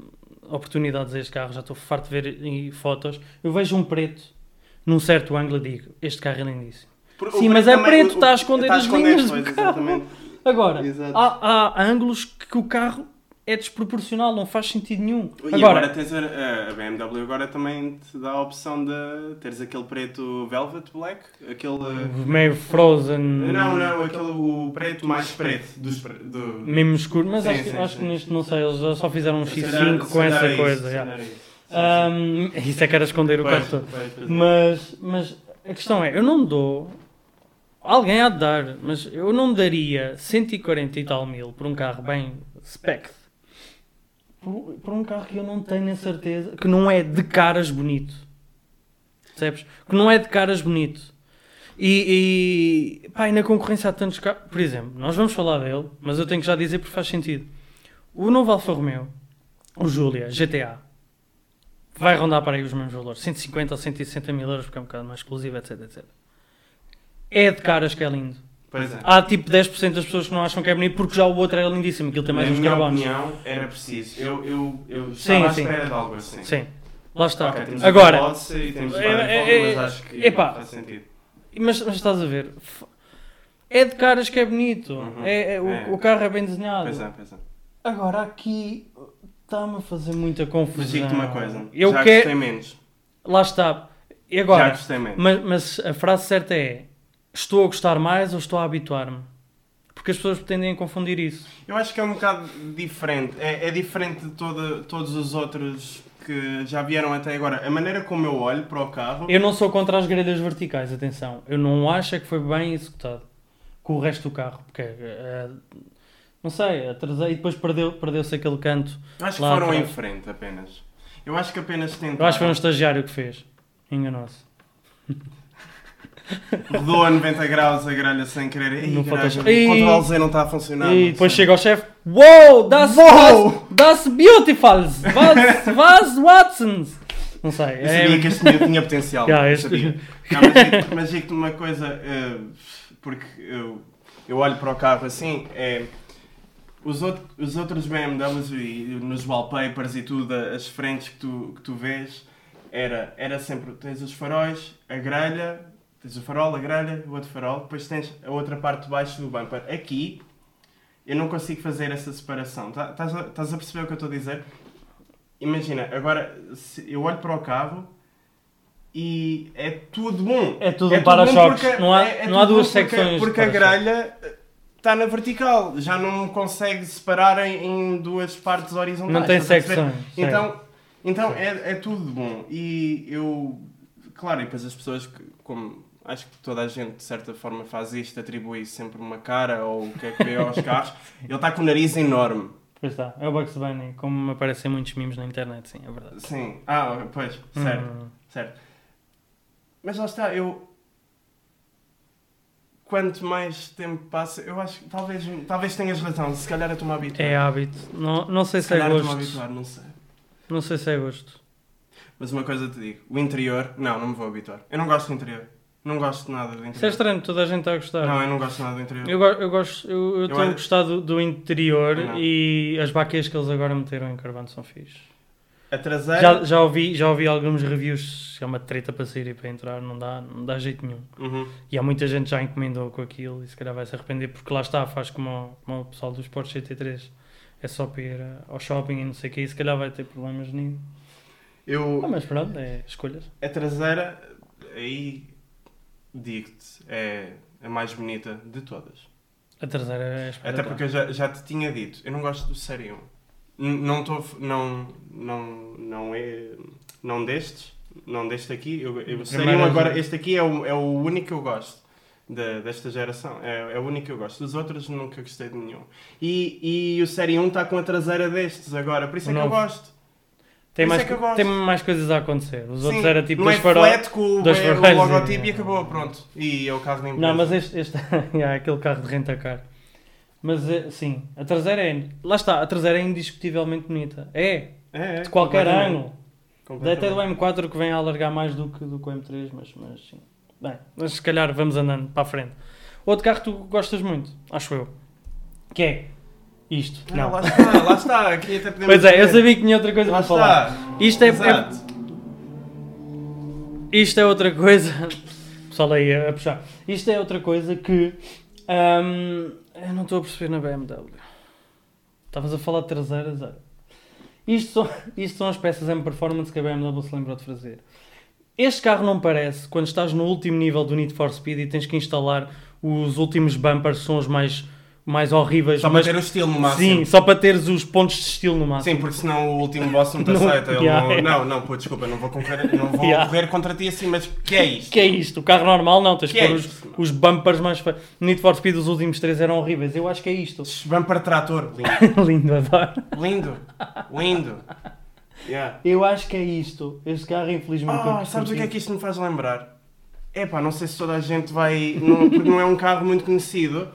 oportunidades a estes carros. Já estou farto de ver em fotos. Eu vejo um preto num certo ângulo e digo: Este carro é lindíssimo. Sim, mas é também- preto, o- está a esconder está as esconder linhas as do carro. exatamente. Agora, há, há ângulos que o carro é desproporcional, não faz sentido nenhum. E agora, Agora, tens a, a BMW agora também te dá a opção de teres aquele preto velvet black, aquele meio frozen, não, não, aquele o preto mais preto dos do mesmo escuro, mas Sim, acho, que- sim, acho que sim. neste não sei, eles só fizeram um Se X5 calhar- com essa é isso, coisa. é isso. Ahm, isso é que era esconder o Pois, carro todo. pois. Mas, mas a questão é, eu não dou. Alguém há de dar, mas eu não daria 140 e tal mil por um carro bem spec. Por, por um carro que eu não tenho a certeza que não é de caras bonito. Percebes? Que não é de caras bonito. E, e, pá, e na concorrência há tantos carros. Por exemplo, nós vamos falar dele, mas eu tenho que já dizer porque faz sentido. O novo Alfa Romeo, o Giulia GTA, vai rondar para aí os mesmos valores, 150 ou 160 mil euros, porque é um bocado mais exclusivo, etc, etc. É de caras que é lindo. Pois é. Há tipo 10% das pessoas que não acham que é bonito porque já o outro era lindíssimo, aquilo tem mais Na uns minha carbonos. opinião, era preciso. Eu, eu, eu Sim, estava à sim. espera de algo assim. Sim, lá está. Ok, temos Agora, e temos é- é- mas acho que epá. faz sentido. mas, mas estás a ver, f- é de caras que é bonito, Uhum. é, é- o, É. o carro é bem desenhado. Pois é, pois é. Agora aqui está-me a fazer muita confusão. Mas digo-te uma coisa. Eu já quero. gostei menos. Lá está. E Já agora? gostei menos. Mas, mas a frase certa é: estou a gostar mais ou estou a habituar-me? Porque as pessoas pretendem confundir isso. Eu acho que é um bocado diferente. É, é diferente de toda, todos os outros que já vieram até agora. A maneira como eu olho para o carro. Eu não sou contra as grelhas verticais, atenção. Eu não acho é que foi bem executado com o resto do carro. Porque eh, Não sei, a traseira, e depois perdeu- perdeu-se aquele canto. Acho que foram em atrás. frente apenas. Eu acho que apenas tentaram. Eu acho que foi um estagiário que fez. Enganou-se. Rodou a 90 graus a grelha sem querer. Caralho, Photoshop. Ih. o Z não está a funcionar. e não depois chega ao chefe. Wow, das, Wow! das beautiful! Was, was Watsons! Não sei. Eu sabia que este tinha, tinha potencial. Yeah, este- sabia. Não, mas digo- mas digo-te uma coisa, eh, porque eu, eu olho para o carro assim, é, os, out- os outros BMWs e nos wallpapers e tudo, as frentes que tu, que tu vês, era, era sempre, tens os faróis, a grelha, tens o farol, a grelha, o outro farol, depois tens a outra parte de baixo do bumper. Aqui, eu não consigo fazer essa separação. Tá- Estás a, estás a perceber o que eu estou a dizer? Imagina, agora eu olho para o carro e é tudo bom. É tudo um tudo para-choques. Não há- é- é não há duas porque- secções Porque a grelha está na vertical, já não consegue separar em, em duas partes horizontais. Não tem secções. Então, então é, é tudo bom. E eu, claro, e depois as pessoas, que, como acho que toda a gente de certa forma faz isto, atribui sempre uma cara ou o que é que vê aos carros, ele está com o nariz enorme. Pois está, é o Bugs Bunny, como me aparecem muitos mimos na internet, sim, é verdade. Sim, ah, pois, certo, Hum. certo. Mas lá está, eu. Quanto mais tempo passa, eu acho que talvez, talvez tenhas razão, se calhar estou-me a habituar. É hábito. Não, não sei se se é gosto. habituar, não sei. Não sei se é gosto. Mas uma coisa te digo, o interior, não, não me vou habituar. Eu não gosto do interior. Não gosto de nada do interior. Isso é estranho, toda a gente está a gostar. Não, eu não gosto nada do interior. Eu, eu gosto, eu eu estou a acho- gostar do, interior Não. e as baquês que eles agora meteram em carvão são fixe. A traseira. Já, já, ouvi, já ouvi alguns reviews, é uma treta para sair e para entrar, não dá, não dá jeito nenhum. Uhum. E há muita gente já encomendou com aquilo e se calhar vai se arrepender porque lá está, faz como, o- como o pessoal dos Porsche GT3. É só para ir ao shopping e não sei o que, e se calhar vai ter problemas nisso. Eu, Ah, mas pronto, é escolhas. a traseira, aí digo-te, é a mais bonita de todas. A terceira é Até espetacular. porque eu já, já te tinha dito, eu não gosto do Série 1. N- Não estou. Não, não, não é. Não destes. Não deste aqui. Eu, eu, o Série 1 Primeiro- agora, este aqui é o, é o único que eu gosto. da- desta geração. É, é o único que eu gosto. Dos outros nunca gostei de nenhum. E, e o Série 1 está com a traseira destes agora. Por isso é que eu gosto. Tem mais, é tem mais coisas a acontecer. Os outros Sim, era tipo não dois é flat com o, dois é, o e- logotipo e acabou, pronto. E é o carro da empresa. Não, mas este, este é aquele carro de renta-car. Mas eh, sim, a traseira é. Lá está, a traseira é indiscutivelmente bonita. É, é, é, de qualquer ângulo. Até do M4 que vem a alargar mais do que, do que o M3, mas, mas sim. Bem, mas se calhar vamos andando para a frente. Outro carro que tu gostas muito, acho eu. Que é isto. Ah, Não. lá está, lá está. Aqui até podemos Pois é, eu sabia que tinha outra coisa Lá para falar. está. Isto é, é- isto é outra coisa. Pessoal aí a puxar. Isto é outra coisa que. hum, eu não estou a perceber na BMW. Estavas a falar de traseiras. Isto são, isto são as peças M Performance que a BMW se lembrou de fazer. Este carro não parece quando estás no último nível do Need for Speed e tens que instalar os últimos bumpers, são os mais, mais horríveis. Só para mas- ter o estilo no máximo. Sim, só para teres os pontos de estilo no máximo. Sim, porque senão o último boss não te aceita. Ele Yeah, não, yeah. não, não, pô, desculpa, não vou, concorrer, não vou Yeah. correr contra ti assim, mas que é isto? Que é isto? O carro normal não, tens Que que é pôr os, isto? os bumpers mais feios. Need for Speed os últimos três eram horríveis. Eu acho que é isto. Bumper trator, lindo. Lindo, adoro. Lindo, lindo. Yeah. Eu acho que é isto. Este carro, infelizmente. Ah, sabes o que é que isto me faz lembrar? Epá, não sei se toda a gente vai. Não, porque não é um carro muito conhecido.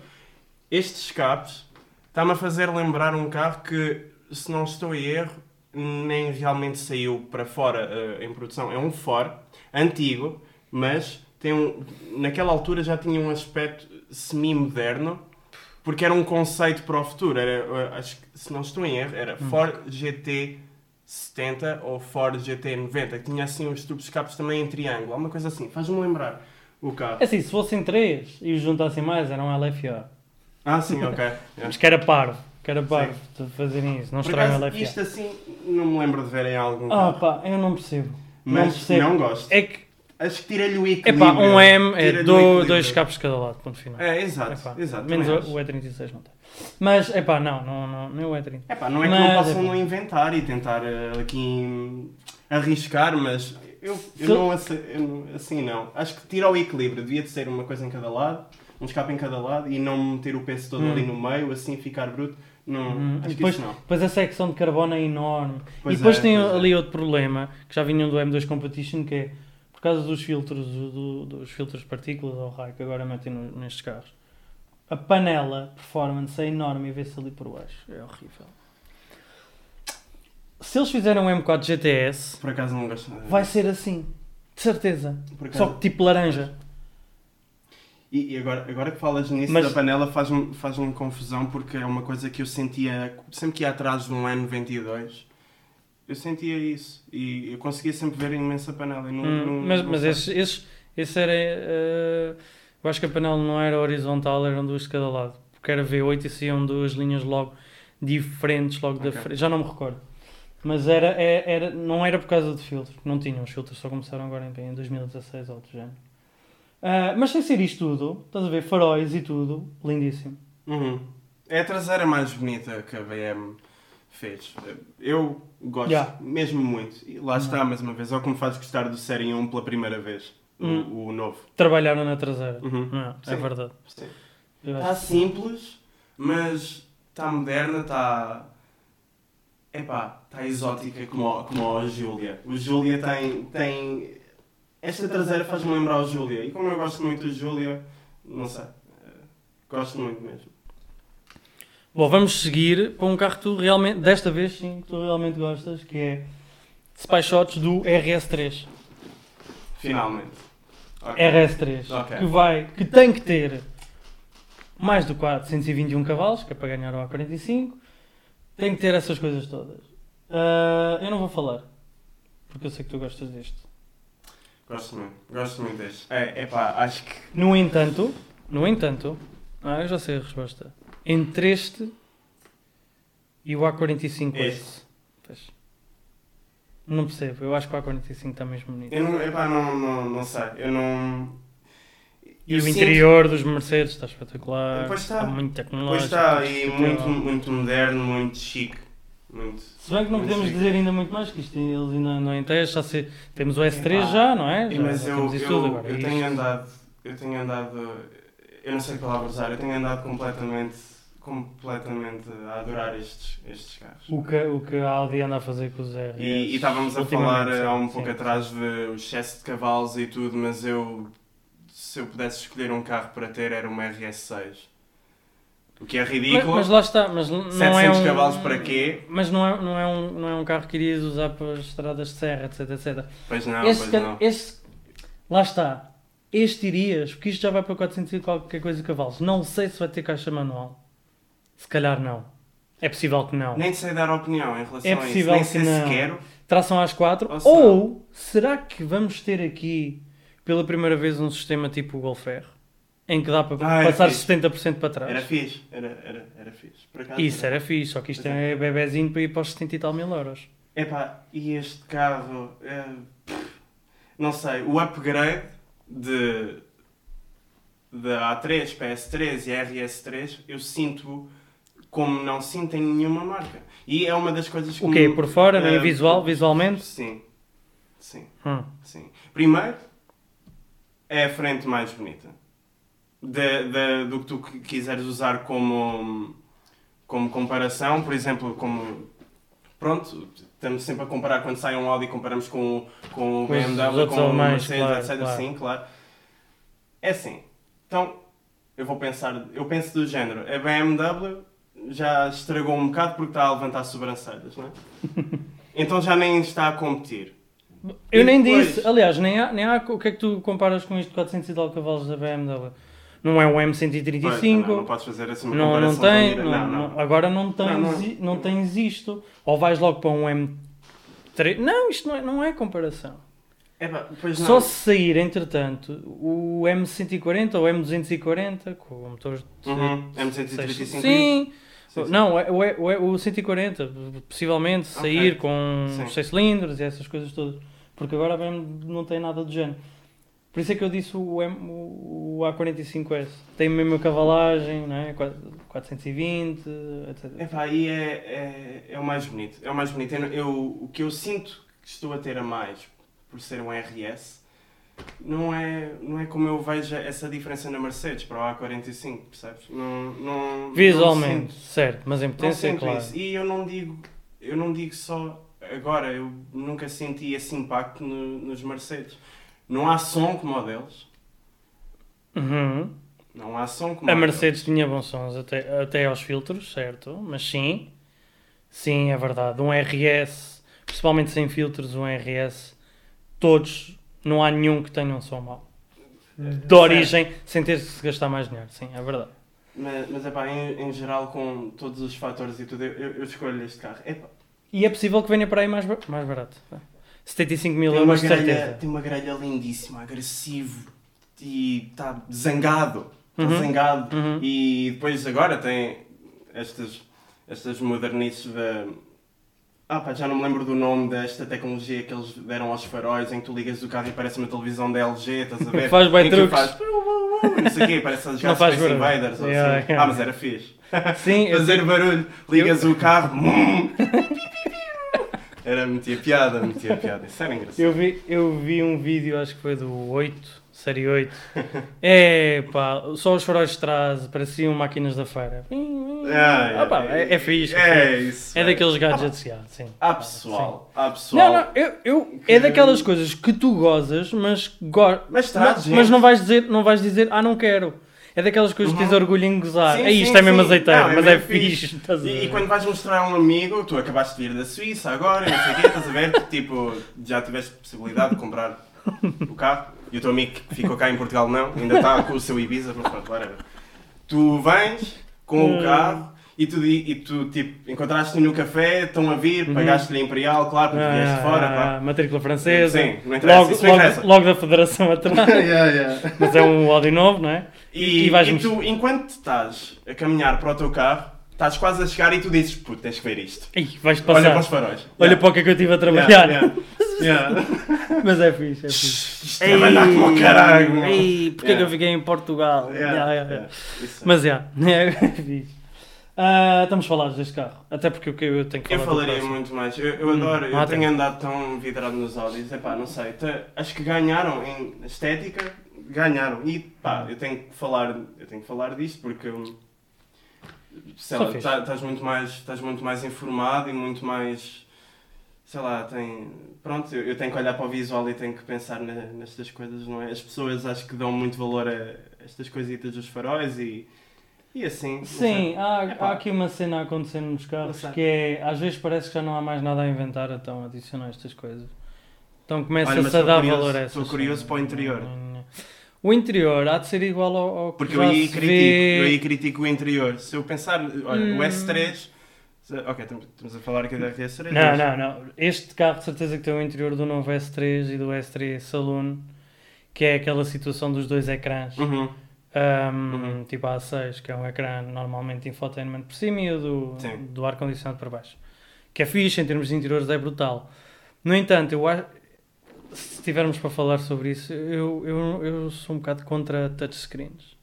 Estes escapes está-me a fazer lembrar um carro que, se não estou em erro, nem realmente saiu para fora eh, em produção. É um Ford antigo, mas tem um, naquela altura já tinha um aspecto semi-moderno. Porque era um conceito para o futuro. Era, eh, acho que, se não estou em erro, era Ford GT 70 ou Ford GT 90, que tinha assim os tubos de escapes também em triângulo, alguma coisa assim. Faz-me lembrar o carro. É assim, se fossem três e os juntassem mais, era um LFA. Ah, sim, ok. Mas que era parvo. Que era parvo de fazerem isso. Não Por estragam acaso, o LFA. isto assim, não me lembro de ver em algum Ah, carro. pá, eu não percebo. não mas percebo. não gosto. É que, Acho que tira-lhe o é equilíbrio. pá, um M é do, dois escapes de cada lado, ponto final. É, exato. Epá, exato menos o, o E36 não tem. Mas, é pá, não, não, não, nem o E30. Epá, não é que Mas, não possam epá. não inventar e tentar eh, aqui arriscar, mas eu, eu Tu- não, eu não- assim não. Acho que tira o equilíbrio. Devia de ser uma coisa em cada lado, um escape em cada lado e não meter o peso todo Hum. ali no meio, assim ficar bruto. Não, Uhum. acho que depois- não. Depois a secção de carbono é enorme. Pois e depois é, tem é. ali outro problema, que já vinham do M2 Competition, que é por causa dos filtros, do- do- dos filtros de partículas ou raio que agora metem no- nestes carros. A panela performance é enorme e vê-se ali por baixo. É horrível. Se eles fizerem um M4 GTS, Por acaso não gosto vai ser assim. De certeza. Só que tipo laranja. E, e agora, agora que falas nisso Mas- da panela faz-me faz confusão porque é uma coisa que eu sentia sempre que ia atrás de um N92 eu sentia isso e eu conseguia sempre ver a imensa panela. não- Hum, não- mas não mas esse, esse, esse era. eh, eu acho que a panela não era horizontal, eram duas de cada lado. Porque era V8 e saíam duas linhas logo diferentes, logo da Ok. frente. Já não me recordo. Mas era, é- era, não era por causa de filtros. Não tinham. Os filtros só começaram agora em, em 2016 ou outro género. Ah, mas sem ser isto tudo, estás a ver, faróis e tudo, lindíssimo. Uhum. É a traseira mais bonita que a BM fez. Eu gosto Yeah. mesmo muito. E lá está, mais uma vez, é o que me faz gostar do Série 1 pela primeira vez. O, Hum. o novo. Trabalharam na traseira. Uhum. Não, é Sim. verdade. Está simples, mas está moderna, está. Epá, está exótica como, como a Júlia. O Júlia tem, tem. Esta traseira faz-me lembrar o Júlia. E como eu gosto muito do Júlia, não sei. eh, Gosto muito mesmo. Bom, vamos seguir para um carro que tu realmente, desta vez sim, que tu realmente gostas, que é Spy Shots do RS3. Finalmente. Ok. RS3, Ok. que vai, que tem que ter mais do 421 cavalos, que é para ganhar o A45, tem que ter essas coisas todas. Ah, eu não vou falar, porque eu sei que tu gostas disto. Gosto muito. Gosto muito deste. É, epá, acho que. No entanto, no entanto, ah, eu já sei a resposta. Entre este e o A45 Este. S. Pois. Não percebo, eu acho que o A45 está mesmo bonito. Eu não, epá, não, não, não sei. Eu não. E eu o sinto- interior dos Mercedes está espetacular. Pois está. muito Pois tecnológico. está, e muito muito, muito moderno, muito chique. Muito. Se bem que não podemos dizer ainda muito mais, que isto eles ainda não em teste, já sei, temos o S3 Epá, já, não é? Já, mas eu, temos isso eu, tudo agora. eu Isto- tenho andado, eu tenho andado, eu não sei que palavra usar, eu tenho andado completamente, completamente a adorar estes, estes carros. o, que, o que a Audi anda a fazer com os RS. E, e estávamos a falar sim, há um sim. pouco atrás de o excesso de cavalos e tudo, mas eu, se eu pudesse escolher um carro para ter, era uma RS6. O que é Mas, ridículo. mas lá está, mas não 700 é um... cavalos para quê? Mas não é, não, é um, não é um carro que irias usar para as estradas de serra, etc, etc. Pois não, este, pois não. este, lá está. Este irias, porque isto já vai para 400 e qualquer coisa de cavalos. Não sei se vai ter caixa manual. Se calhar não. É possível que não. Nem sei dar opinião em relação É a isso. possível Nem que sei se não. quero. Tração às 4. Ou Ou, se será que vamos ter aqui pela primeira vez um sistema tipo o Golfer? Em que dá para Ah, era passar fixe. 70% para trás? Era fixe, era, era, era fixe. Acaso, Isso era fixe, só que isto Pois é bebezinho para ir para os 70 e tal mil euros. Epá, e este carro, é, não sei, o upgrade de, de A3, PS3 e RS3, eu sinto como não sinto em nenhuma marca. E é uma das coisas que O quê? me- Por fora, nem eh, visual, visualmente? Sim, sim, Hum. sim. Primeiro, é a frente mais bonita. De, de- do que tu qui- quiseres usar como, como comparação, por exemplo, como pronto, estamos sempre a comparar quando sai um Audi, comparamos com, com o BMW, com o Mercedes, claro, etc. claro. Sim, claro. É assim. Então, eu vou pensar, eu penso do género, a BMW já estragou um bocado porque está a levantar sobrancelhas, não é? então já nem está a competir. Eu E nem depois? disse, aliás, nem há, nem há. O que é que tu comparas com isto de 400 e tal cavalos da BMW? Não é um Pois, não, não M135, podes fazer assim uma não, não tem. não- não, agora não tens, Não, tens isto. Ou vais logo para um M3. Não, isto não é, não é comparação. Não. Só se sair, entretanto, o M140 ou M240 com o motor de Uhum, M135. Sim, Sim, sim. não, é- o, é- o, é- o 140, possivelmente sair com Sim. 6 cilindros e essas coisas todas, porque agora BMW não tem nada do género. Por isso é que eu disse o, M, o, o A45S. Tem a mesma cavalagem, não é? Qua- 420, etc. Epá, aí é, é, é o mais bonito. É o mais bonito. Eu, eu- o que eu sinto que estou a ter a mais por ser um RS não é, não é como eu vejo essa diferença na Mercedes para o A45, percebes? Não, não, não Visualmente, sinto- certo, mas em não potência, sinto claro. isso. E eu não digo, eu não digo só agora, eu nunca senti esse impacto no- nos Mercedes. Não há som como o deles. Uhum. Não há som como A Mercedes tinha bons sons até, até aos filtros, certo? Mas sim, sim, é verdade. Um RS, principalmente sem filtros, um RS, todos, não há nenhum que tenha um som mau. De origem, sem ter de se gastar mais dinheiro, sim, é verdade. Mas, mas epá, em, em geral, com todos os fatores e tudo, eu, eu- escolho este carro. Epá, E é possível que venha para aí mais, mais barato. 75 mil euros, de certeza. tem uma grelha lindíssima, agressivo e está zangado. Está Uhum. zangado. Uhum. E depois agora tem estas, estas modernices da. Ah pá, já não me lembro do nome desta tecnologia que eles deram aos faróis em que tu ligas o carro e parece uma televisão da LG, estás a ver? Faz bem Em que truques. faz Não sei o quê, parece as Não faz Space. Invaders ou Yeah, assim. yeah. Ah, mas era fixe. Sim, eu- Fazer barulho, ligas o carro. Era, metia piada, metia piada. Isso era engraçado. Eu vi, eu vi um vídeo, acho que foi do 8, série 8. É pá, só os faróis de trás pareciam máquinas da feira. Ah, Ah, pá, é, é fixe. É isso. É daqueles gadgets, já, sim. Há pessoal, há pessoal. Não, não, eu, eu, Que- é daquelas coisas que tu gozas, mas, go Mas traz mas, mas não, vais dizer, não vais dizer, ah, não quero. É daquelas coisas que tens Uhum. orgulho em gozar. Sim, é isto, sim, é mesmo sim. azeiteiro, Não, é mas é mesmo fixe. fixe. estás a E, e quando vais mostrar a um amigo, tu acabaste de vir da Suíça agora, não sei o quê, estás a ver? Tipo, já tiveste possibilidade de comprar o carro. E o teu amigo que ficou cá em Portugal não, ainda está com o seu Ibiza, mas pronto, whatever. Tu vens com o carro e tu, e tu tipo, encontraste-te no café, estão a vir, Uhum. pagaste-lhe a Imperial, claro, porque Ah, vieste fora, ah, claro. matrícula francesa. Sim, não interessa, logo, isso não interessa. logo, logo da federação atrás. Yeah, yeah. mas é um Audi novo, não é? E, E vais e tu, enquanto estás a caminhar para o teu carro, estás quase a chegar e tu dizes, puto, tens que ver isto. Ih, vais-te Olha passar. para os faróis. Olha para o que é que eu estive a trabalhar. Yeah, yeah. Yeah. Mas é fixe, é fixe. Isto é mandar como caralho. Ei, porque é que eu fiquei em Portugal? Yeah, Yeah, yeah, yeah. yeah. Isso é. Mas é, é fixe. Ah, estamos falados deste carro. Até porque eu, eu tenho que Eu falar do falaria muito mais. Eu, eu Hum, adoro, eu tenho tempo. andado tão vidrado nos áudios. Epá, não sei. te- acho que ganharam em estética. Ganharam. E pá, eu tenho que falar, eu tenho que falar disto porque hum, sei Só lá, tá- estás muito mais, estás muito mais informado e muito mais sei lá, tem. Pronto, eu, eu tenho que olhar para o visual e tenho que pensar nestas coisas, não é? As pessoas acho que dão muito valor a estas coisitas dos faróis e, e assim. Sim, há, Epá. há aqui uma cena a acontecer nos carros que é, às vezes parece que já não há mais nada a inventar, então adicionar estas coisas. Então começa-se a dar curioso- valor a essas estou curioso para o interior. O interior há de ser igual ao, ao que Porque eu aí, se critico, vê... eu aí critico o interior. Se eu pensar, olha, Hum. o S3. se- Ok, estamos- a falar aqui da S3. Não, não, não. Este carro de certeza que tem o interior do novo S3 e do S3 Saloon, que é aquela situação dos dois ecrãs. Uhum. Um, Uhum. Tipo a A6, que é um ecrã normalmente infotainment por cima e o do, Sim. do ar-condicionado por baixo. Que é fixe, em termos de interiores é brutal. No entanto, eu acho, se estivermos para falar sobre isso, eu, eu, eu sou um bocado contra touchscreens.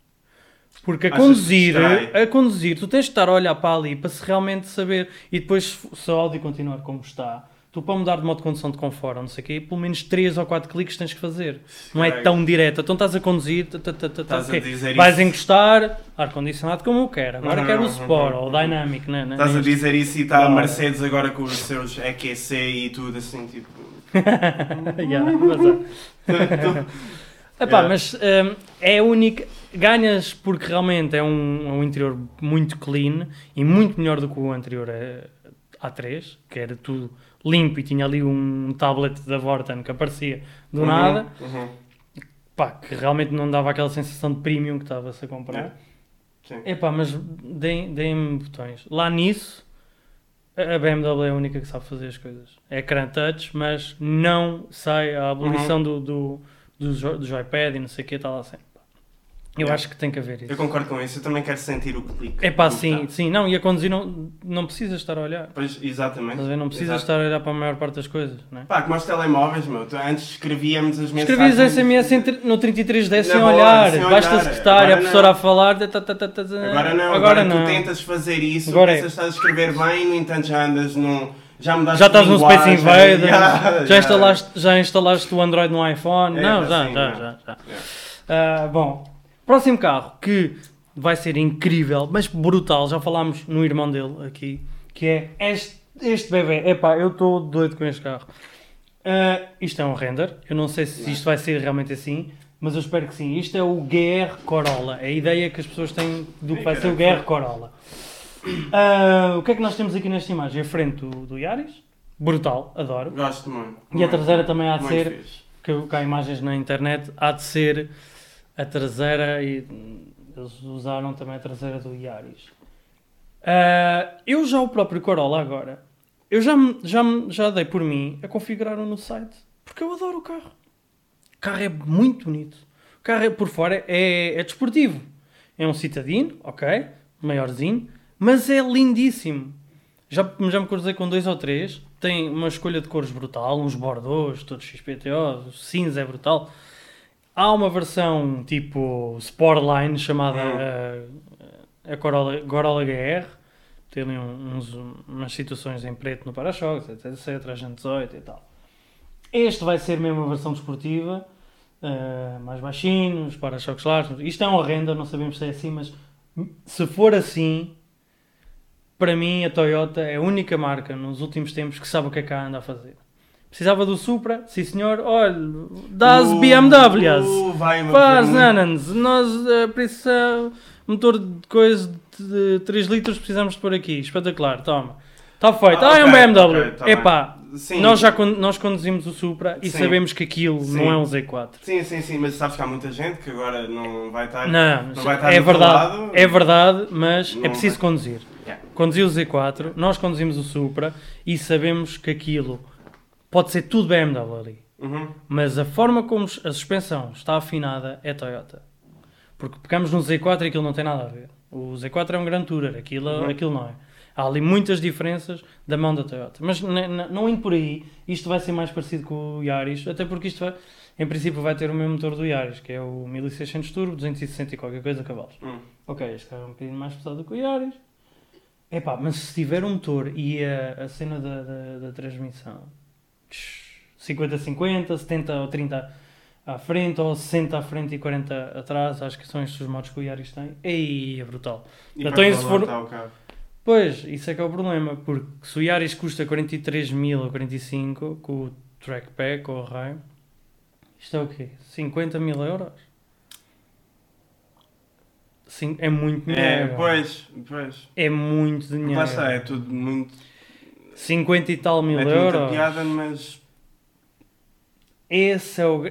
Porque a Achas conduzir, a conduzir, tu tens de estar a olhar para ali para se realmente saber. E depois, se o áudio continuar como está, tu para mudar de modo de condução de conforto, não sei o quê, pelo menos 3 ou 4 cliques tens que fazer. Não é tão direto. Então estás a conduzir, tá, tá, tá, tá, Estás a dizer vais encostar, ar-condicionado como eu quero. Agora Uhum, quero o uhum, Sport uhum. ou o Dynamic, né? né? Estás a dizer isso e está a. Mercedes agora com os seus EQC e tudo assim, tipo. Yeah, mas, é. Epá, mas hum, é a única. Ganhas porque realmente é um, é um interior muito clean e muito melhor do que o anterior eh, A3, que era tudo limpo e tinha ali um tablet da Vorten que aparecia do Uhum, nada. uhum. Pá, que realmente não dava aquela sensação de premium que estava-se a comprar. Sim. Epá, mas deem- deem-me botões. Lá nisso, a a BMW é a única que sabe fazer as coisas. É ecrã touch, mas não sai a abolição Uhum. do, do, do, jo- do joypad e não sei o que, está lá sempre. Eu Yeah. acho que tem que haver Eu isso. concordo com isso, eu também quero sentir o clique. É pá, sim, botão. sim, não, e a conduzir não, não precisas estar a olhar. Pois, exatamente. Estás a ver? Não precisas Exato. estar a olhar para a maior parte das coisas, não é? Pá, como aos telemóveis, meu. Tu antes escrevíamos as mensagens. Escrevias SMS em tri- no 3310 Na sem boa, olhar, sem basta a olhar. secretária, a professora não. a falar. tá, tá, tá, tá, tá, Agora não, agora agora, não. tu tentas fazer isso, Agora é. pensas que estás a escrever bem, no entanto já andas num, Já mudaste Já estás no Space Invaders? já- Já, instalaste, já instalaste o Android no iPhone? É, não, já, assim, já, não. já, já. Ah, bom, próximo carro que vai ser incrível, mas brutal. Já falámos no irmão dele aqui, que é este, este bebê. Epá, eu estou doido com este carro. Ah, isto é um render. Eu não sei se isto vai ser realmente assim, mas eu espero que sim. Isto é o GR Corolla. É a ideia que as pessoas têm do que vai ser o GR Corolla. Ah, o que é que nós temos aqui nesta imagem? A frente do, do Yaris. Brutal, adoro. Gosto muito. E a traseira também há de muito ser, fixe. que que há imagens na internet, há de ser a traseira e eles usaram também a traseira do Yaris. Ah, eu já o próprio Corolla agora, eu já, já, já dei por mim a configurar-o no site, porque eu adoro o carro. O carro é muito bonito. O carro é, por fora é, é desportivo. É um citadino, ok, maiorzinho, mas é lindíssimo. Já, já me cruzei com dois ou três. Tem uma escolha de cores brutal, uns bordeaux, todos XPTO, o cinza é brutal. Há uma versão tipo Sportline chamada Hum. eh, a Corolla, Corolla GR. Tem ali uns, umas situações em preto no para-choques, etc, etc, a gente 18 e tal. Este vai ser mesmo a versão desportiva, eh, mais baixinho, os para-choques largos. Isto é um render, não sabemos se é assim, mas se for assim, para mim a Toyota é a única marca nos últimos tempos que sabe o que é que anda a fazer. Precisava do Supra, sim senhor, olha, das Uh, BMWs. uh, vai, Faz. Nanans, nós eh, precisamos, motor de coisa de 3 litros precisamos de pôr aqui, espetacular, toma. Está feito, ah, Ah, é um BMW. ok, tá Epá, Sim. nós já nós conduzimos o Supra e Sim. sabemos que aquilo Sim. não é um Z4. Sim, sim, sim, mas sabes que há muita gente que agora não vai estar. Não, Não vai estar é verdade, lado. é verdade, mas é preciso vai. conduzir. Yeah. Conduzir o Z4, nós conduzimos o Supra e sabemos que aquilo pode ser tudo BMW ali. Uhum. Mas a forma como a suspensão está afinada é Toyota. Porque pegamos no Z4 e aquilo não tem nada a ver. O Z4 é um Grand Tourer, aquilo, Uhum. aquilo não é. Há ali muitas diferenças da mão da Toyota. Mas não indo por aí, isto vai ser mais parecido com o Yaris, até porque isto vai, em princípio vai ter o mesmo motor do Yaris, que é o 1600 Turbo, 260 e qualquer coisa cavalos. Hum. Ok, este é um bocadinho mais pesado do que o Yaris. Epá, mas se tiver um motor e a, a cena da, da, da transmissão 50-50, 70 ou 30 à frente, ou 60 à frente e 40 atrás, acho que são estes os modos que o Yaris tem. Ei, é brutal. E Então, e valor for-? Pois, isso é que é o problema, porque se o Yaris custa 43 mil ou 45 com o track pack ou o raio, isto é o quê? 50 mil euros? Sim, é muito É, dinheiro. pois, pois. É muito dinheiro. Lá está, é tudo muito. 50 e tal mil é muita euros. piada, mas. Esse é o.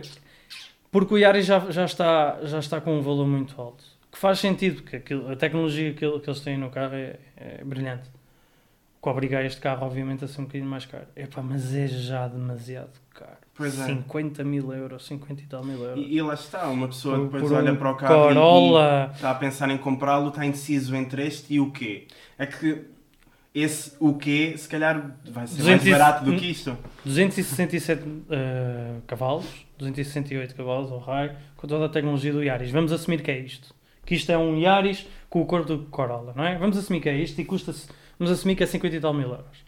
Porque o Yaris já, já, está, já está com um valor muito alto. Que faz sentido, porque aquilo- a tecnologia que, ele- que eles têm no carro é, é brilhante. O que obriga este carro, obviamente, a ser um bocadinho mais caro. Epá, mas é já demasiado caro. Pois é. 50 mil euros, 50 e tal mil euros. E, e lá está, uma pessoa Por- depois por olha um para o carro e- Corolla. e está a pensar em comprá-lo, está indeciso entre este e o quê? É que esse o quê, se calhar vai ser 200 e- mais barato do que isto. 267 eh, cavalos, 268 cavalos ao raio, com toda a tecnologia do Yaris. Vamos assumir que é isto. Que isto é um Yaris com o corpo do Corolla, não é? Vamos assumir que é isto e custa vamos assumir que é 50 e tal mil euros.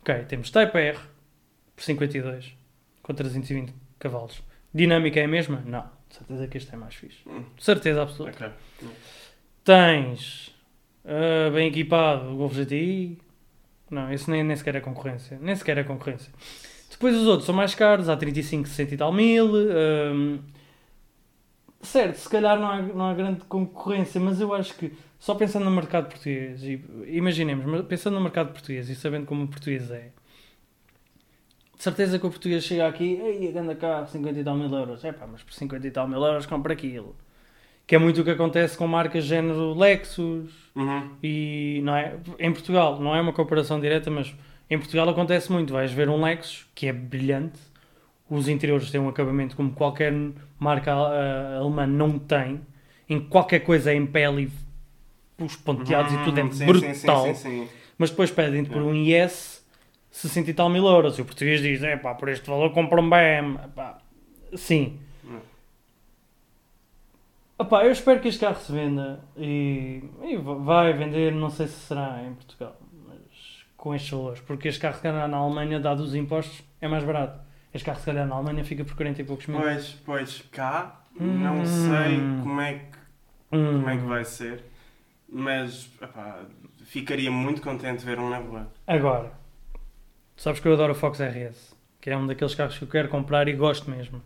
Ok, temos Type R por 52 com 320 cavalos. Dinâmica é a mesma? Não. De certeza que este é mais fixe. Hum. De certeza absoluta. Ok. Tens ah, bem equipado o Golf GTI. Não, esse nem, nem sequer é concorrência. Nem sequer é concorrência. Depois os outros são mais caros, há 35, 60 e tal mil. ahm, certo, se calhar não há, não há grande concorrência, mas eu acho que só pensando no mercado português, e, imaginemos, pensando no mercado português e sabendo como o português é, de certeza que o português chega aqui, ei, grande carro, 50 e tal mil euros. É pá, mas por 50 e tal mil euros compra aquilo. Que é muito o que acontece com marcas género Lexus Uhum. e não é, em Portugal, não é uma comparação direta, mas em Portugal acontece muito. Vais ver um Lexus que é brilhante, os interiores têm um acabamento como qualquer marca ah, alemã não tem, em qualquer coisa é em pele os ponteados e tudo é Uhum. Sim, brutal. Sim, sim, sim, sim. Mas depois pedem-te por um IS 60 e tal mil euros. E o português diz: é pá, por este valor compra um BM. Epá, sim. Hum. Epá, eu espero que este carro se venda e, e va- vai vender. Não sei se será em Portugal, mas com estes valores. Porque este carro, se calhar, na Alemanha, dado os impostos, é mais barato. Este carro, se calhar, na Alemanha fica por 40 e poucos mil. Pois, pois, cá não Hum. sei como é, que, Hum. como é que vai ser, mas epá, ficaria muito contente de ver um na rua. Agora, sabes que eu adoro o Fox RS, que é um daqueles carros que eu quero comprar e gosto mesmo.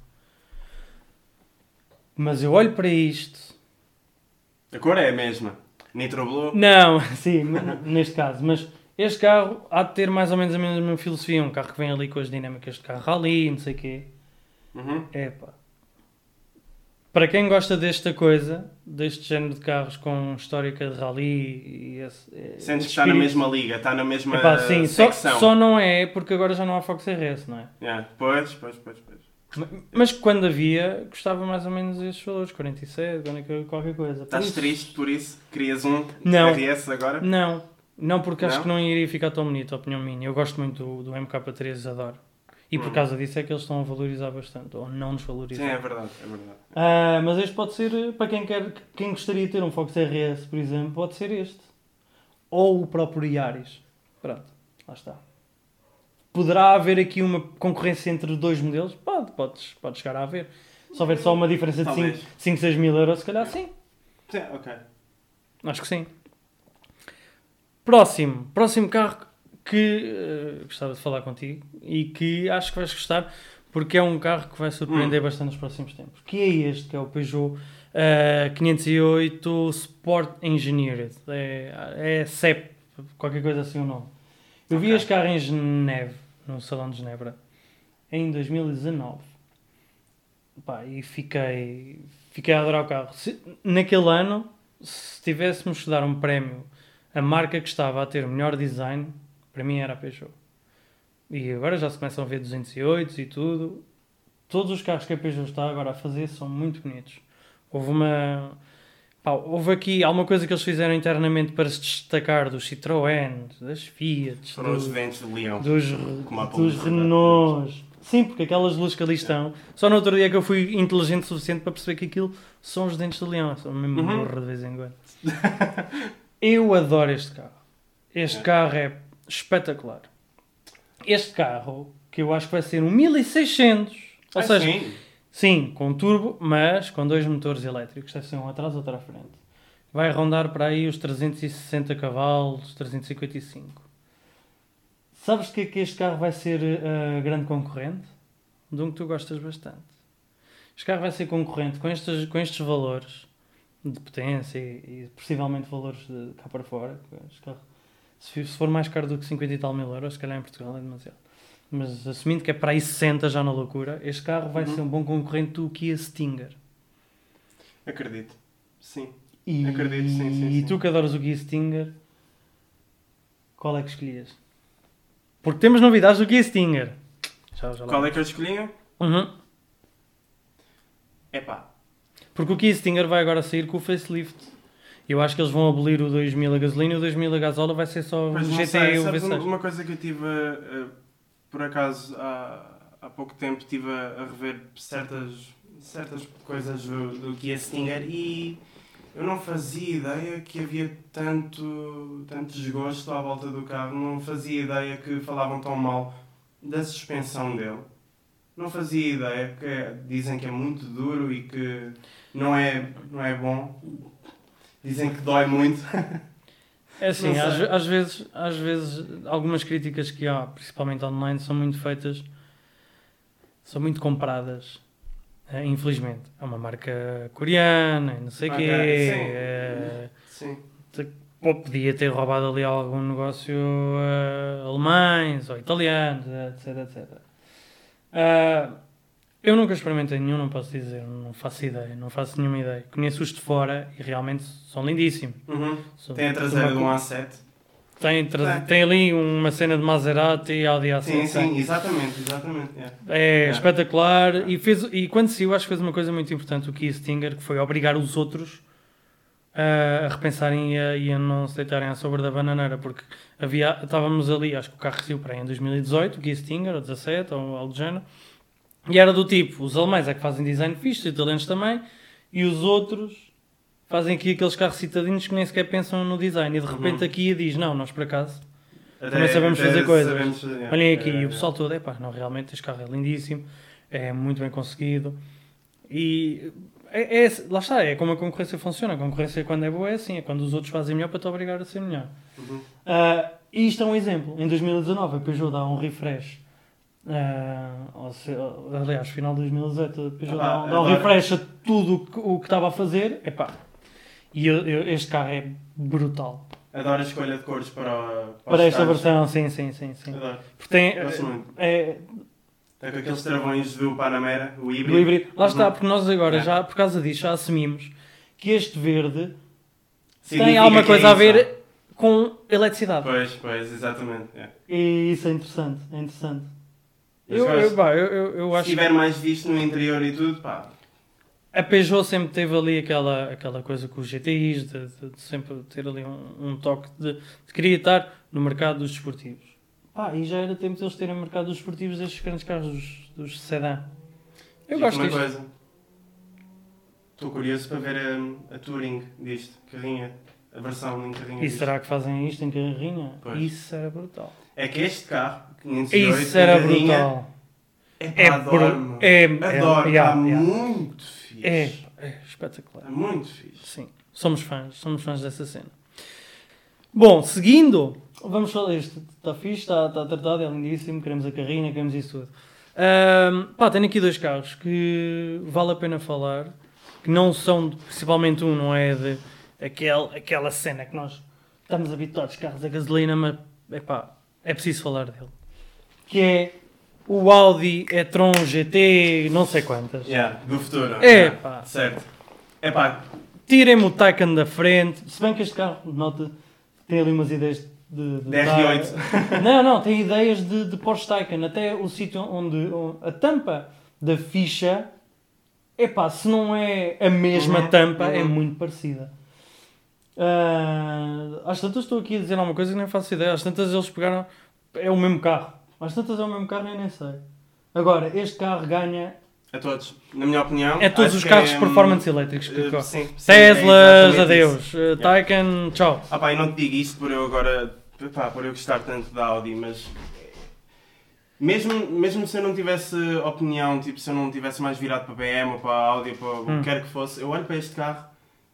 Mas eu olho para isto. A cor é a mesma. Nitro Blue. Não, sim, neste caso, mas este carro há de ter mais ou menos a mesma filosofia. Um carro que vem ali com as dinâmicas de carro ali, não sei o quê. Uhum. Epá. Para quem gosta desta coisa, deste género de carros com histórica de rally e esse, eh, Sentes que está na mesma liga, está na mesma Epá, sim, só, secção. só não é porque agora já não há Fox RS, não é? Yeah, Pois, pois, pois, pois. Ma- Mas quando havia, custava mais ou menos estes valores, 47, 40, qualquer coisa. Estás isso- triste por isso? Querias um Não. RS agora? Não, não porque acho Não? que não iria ficar tão bonito, a opinião minha. Eu gosto muito do, do MK3, adoro. E por Hum. causa disso é que eles estão a valorizar bastante, ou não desvalorizar. Sim, é verdade, é verdade. Ah, mas este pode ser, eh, para quem, quer, quem gostaria de ter um Fox RS, por exemplo, pode ser este. Ou o próprio Yaris. Pronto, lá está. Poderá haver aqui uma concorrência entre dois modelos? Pode, pode, pode chegar a haver. Se houver só uma diferença de Talvez. 5, 6 mil euros, se calhar sim. Sim, ok. Acho que sim. Próximo. Próximo carro que eh, gostava de falar contigo e que acho que vais gostar porque é um carro que vai surpreender bastante nos próximos tempos. Que é este, que é o Peugeot eh, 508 Sport Engineered. É, é CEP, qualquer coisa assim o nome. Eu vi Ok. este carro em Geneve, no Salão de Genebra, em 2019. Pá, e fiquei, fiquei a adorar o carro. Se- naquele ano, se tivéssemos que dar um prémio a marca que estava a ter o melhor design, para mim era a Peugeot. E agora já se começam a ver 208 e tudo. Todos os carros que a Peugeot está agora a fazer são muito bonitos. Houve uma. Pá, houve aqui alguma coisa que eles fizeram internamente para se destacar dos Citroën, das Fiat, Foram os leão. dos, dos. Renaults. Sim, porque aquelas luzes que ali estão. Só no outro dia que eu fui inteligente o suficiente para perceber que aquilo são os dentes de leão. São mesmo Uhum. burro de vez em quando. eu adoro este carro. Este É. carro é espetacular. Este carro, que eu acho que vai ser um 1600. Ou Ah, seja, sim. Sim, com turbo, mas com dois motores elétricos, deve ser um atrás outro à frente. Vai rondar para aí os 360 cavalos, 355. Sabes que que este carro vai ser uh, grande concorrente? De um que tu gostas bastante. Este carro vai ser concorrente com estes, com estes valores de potência e, e possivelmente valores de cá para fora. Este carro, se for mais caro do que 50 e tal mil euros, se calhar em Portugal é demasiado. Mas assumindo que é para aí 60 já na loucura, este carro vai Uhum. ser um bom concorrente do Kia Stinger. Acredito. Sim. E, Acredito, sim, sim, e sim. tu que adoras o Kia Stinger, qual é que escolhias? Porque temos novidades do Kia Stinger. Já, já. Qual é que eu escolhi? Uhum. Epá. Porque o Kia Stinger vai agora sair com o facelift. Eu acho que eles vão abolir o 2000 a gasolina e o 2000 a gasóleo vai ser só o GT e o sabes, uma, V6. uma coisa que eu tive, a- a- por acaso, há, há pouco tempo, estive a, rever certas, certas coisas do, do Kia Stinger e eu não fazia ideia que havia tanto, tanto desgosto à volta do carro, não fazia ideia que falavam tão mal da suspensão dele. Não fazia ideia que é- dizem que é muito duro e que não é, não é bom. Dizem que dói muito. É assim, às, às vezes, às vezes algumas críticas que há, principalmente online, são muito feitas, são muito compradas. eh, infelizmente. É uma marca coreana, não sei o quê. sim. eh, Sim. pô, podia ter roubado ali algum negócio eh, alemães ou italianos, etc, etc. Ah, eu nunca experimentei nenhum, não posso dizer, não faço ideia, não faço nenhuma ideia. Conheço-os de fora e realmente são lindíssimos. Uhum. São- Tem a traseira uma do co- 1 A7. Tem, tra- Tem. tem ali uma cena de Maserati e Audi A7. Sim, sim, exatamente, exatamente. yeah. É É. espetacular. E, fez, e quando saiu, acho que fez uma coisa muito importante o Kia Stinger, que foi obrigar os outros a, a repensarem e a, e a não se deitarem à sobra da bananeira, porque havia, estávamos ali, acho que o carro saiu para aí em 2018, o Kia Stinger, ou 17, ou algo do género, e era do tipo, os alemães é que fazem design fixe, os italianos também, e os outros fazem aqui aqueles carros citadinos que nem sequer pensam no design, e de repente Uhum. a Kia diz, não, nós por acaso Até- também sabemos fazer coisas. sabemos fazer, yeah. Olhem aqui, É, o pessoal todo, epá, não, realmente este carro é lindíssimo, é muito bem conseguido. E é, é- lá está, é como a concorrência funciona. A concorrência quando é boa é assim, é quando os outros fazem melhor para te obrigar a ser melhor. Uhum. Ah, e isto é um exemplo. Em 2019 a Peugeot dá um refresh. Ou se- aliás, final de 2018 a Peugeot Ah, dá, dá um agora- refresh a tudo o que- estava a fazer. Epá, e eu- eu- este carro é brutal. Adoro a escolha de cores para, Para os esta carros. versão, sim, sim, sim. sim. Adoro. Porque tem, é, Está com aqueles travões do Panamera, o híbrido. do híbrido. Lá está, Uhum. porque nós agora, É. já por causa disso, já assumimos que este verde Significa tem alguma que é coisa a ver com eletricidade. Pois, pois, exatamente. é. E isso é interessante, é interessante. Eu, eu, pá, eu, eu, eu Se acho tiver mais visto no interior e tudo, pá. que a Peugeot sempre teve ali aquela, aquela coisa com os GTIs, de, de- de sempre ter ali um, um toque de, de queria estar no mercado dos desportivos. Pá, e já era tempo de eles terem mercado dos desportivos destes grandes carros dos, dos sedã. Eu Digo gosto disto. coisa. Estou curioso para ver a, a touring disto, carrinha, a versão em carrinha E disto. será que fazem isto em carrinha? Pois. Isso era brutal. É que este carro, 508, Isso era carrinha, brutal. É, É, adoro, é, é, Adoro, yeah, está yeah. muito fixe. é, é espetacular. Está muito fixe. Sim, somos fãs, somos fãs dessa cena. Bom, seguindo, vamos falar isto. Está fixe, está, está tratado, é lindíssimo, queremos a carrinha, queremos isso tudo. Ahm, pá, tenho aqui dois carros que vale a pena falar, que não são, principalmente um, não é de aquele, aquela cena que nós estamos habituados, carros a gasolina, mas epá, é preciso falar dele. Que é o Audi e-tron GT, não sei quantas. Yeah, do futuro. É, Yeah, pá. Certo. É pá, Tirem-me o Taycan da frente. Se bem que este carro, nota, tem ali umas ideias de... de, de R8. Não, não, tem ideias de, de Porsche Taycan. Até o sítio onde, onde a tampa da ficha, epá, se não é a mesma Uhum, tampa, é uhum. muito parecida. Ah, às tantas estou aqui a dizer alguma coisa que nem faço ideia. Às tantas eles pegaram... É o mesmo carro. Às tantas é o mesmo carro eu nem sei. Agora, este carro ganha... A todos. Na minha opinião. É todos os carros é, de hum, performance elétricos que eh, correm. sim, sim, Teslas, é adeus. Uh, Taycan, tchau. Ah pá, eu não te digo isto por eu agora, pá, por eu gostar tanto da Audi, mas mesmo, mesmo se eu não tivesse opinião, tipo, se eu não tivesse mais virado para a BM ou para a Audi ou para o Hum. que quer que fosse, eu olho para este carro,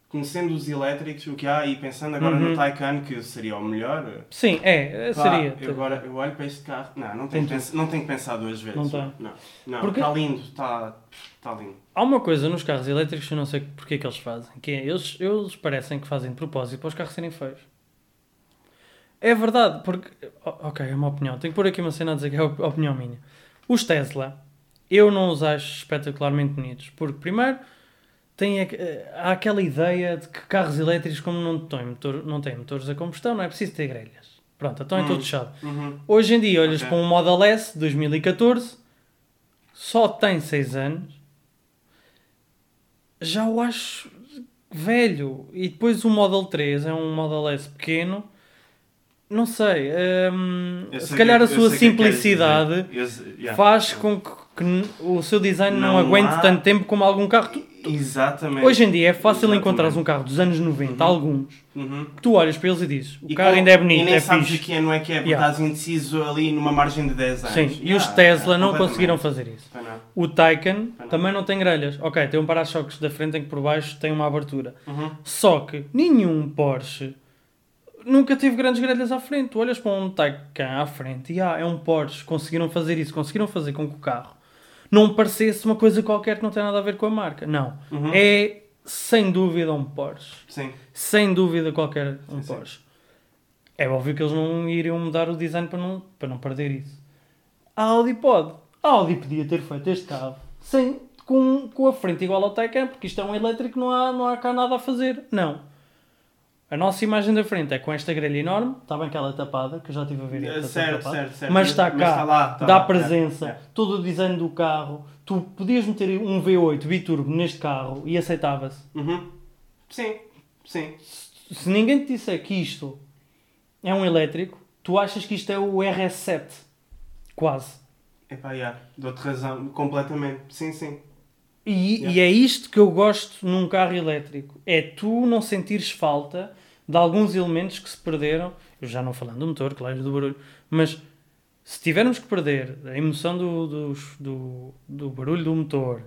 conhecendo os elétricos, o que há, e pensando agora Uhum. no Taycan, que seria o melhor, Sim, é, pá, seria. eu agora eu olho para este carro, não, não tenho, que não tenho que pensar duas vezes. Não tem. Não, não, Porque- está lindo, está, está lindo. Há uma coisa nos carros elétricos que eu não sei porque é que eles fazem, que é, eles, eles parecem que fazem de propósito para os carros serem feios. É verdade, porque... Ok, é uma opinião. Tenho que pôr aqui uma cena a dizer que é a opinião minha. Os Tesla, eu não os acho espetacularmente bonitos, porque primeiro tem, a- há aquela ideia de que carros elétricos, como não têm, motor, não têm motores a combustão, não é preciso ter grelhas. Pronto, então é Hum. todo fechado. Uhum. Hoje em dia, olhas Ok. para um Model S 2014, só tem 6 anos, já o acho velho. E depois o Model 3 é um Model S pequeno, não sei. hum, se calhar que- a eu sua que queres simplicidade sei- yeah. faz com que, que o seu design não, Não aguente há- tanto tempo como algum carro. Exatamente. Hoje em dia é fácil encontrar um carro dos anos 90, Uhum. alguns, Uhum. que tu olhas para eles e dizes: o E carro com- ainda é bonito, E nem é sabes fixe. que é, não é que é, porque Yeah. estás indeciso ali numa margem de 10 anos. Sim, e os Tesla yeah, não conseguiram fazer isso. O Taycan não. também não tem grelhas. Ok, tem um para-choques da frente em que por baixo tem uma abertura. Uhum. Só que nenhum Porsche nunca teve grandes grelhas à frente. Tu olhas para um Taycan à frente e ah, é um Porsche. Conseguiram fazer isso. Conseguiram fazer com que o carro não parecesse uma coisa qualquer que não tem nada a ver com a marca. Não. Uhum. É sem dúvida um Porsche. Sim. Sem dúvida qualquer um Sim, sim. Porsche. É óbvio que eles não iriam mudar o design para não, para não perder isso. A Audi pode. A Audi podia ter feito este carro sem, com, com a frente igual ao Taycan, porque isto é um elétrico, não há, não há cá nada a fazer. Não. A nossa imagem da frente é com esta grelha enorme, está bem aquela tapada, que eu já estive a ver. Eh, esta certo, tapada, certo, certo. Mas está Mas cá, está lá, está dá lá. presença, É, é. todo o design do carro. Tu podias meter um V8 biturbo neste carro e aceitava-se. Uhum. Sim, sim. Se ninguém te disser que isto é um elétrico, tu achas que isto é o RS7. Quase. Epá, yeah. dou-te razão, completamente. Sim, sim. E, Yeah. e é isto que eu gosto num carro elétrico. É tu não sentires falta de alguns elementos que se perderam. Eu já não falando do motor, claro, do barulho, mas se tivermos que perder a emoção do, do, do, do barulho do motor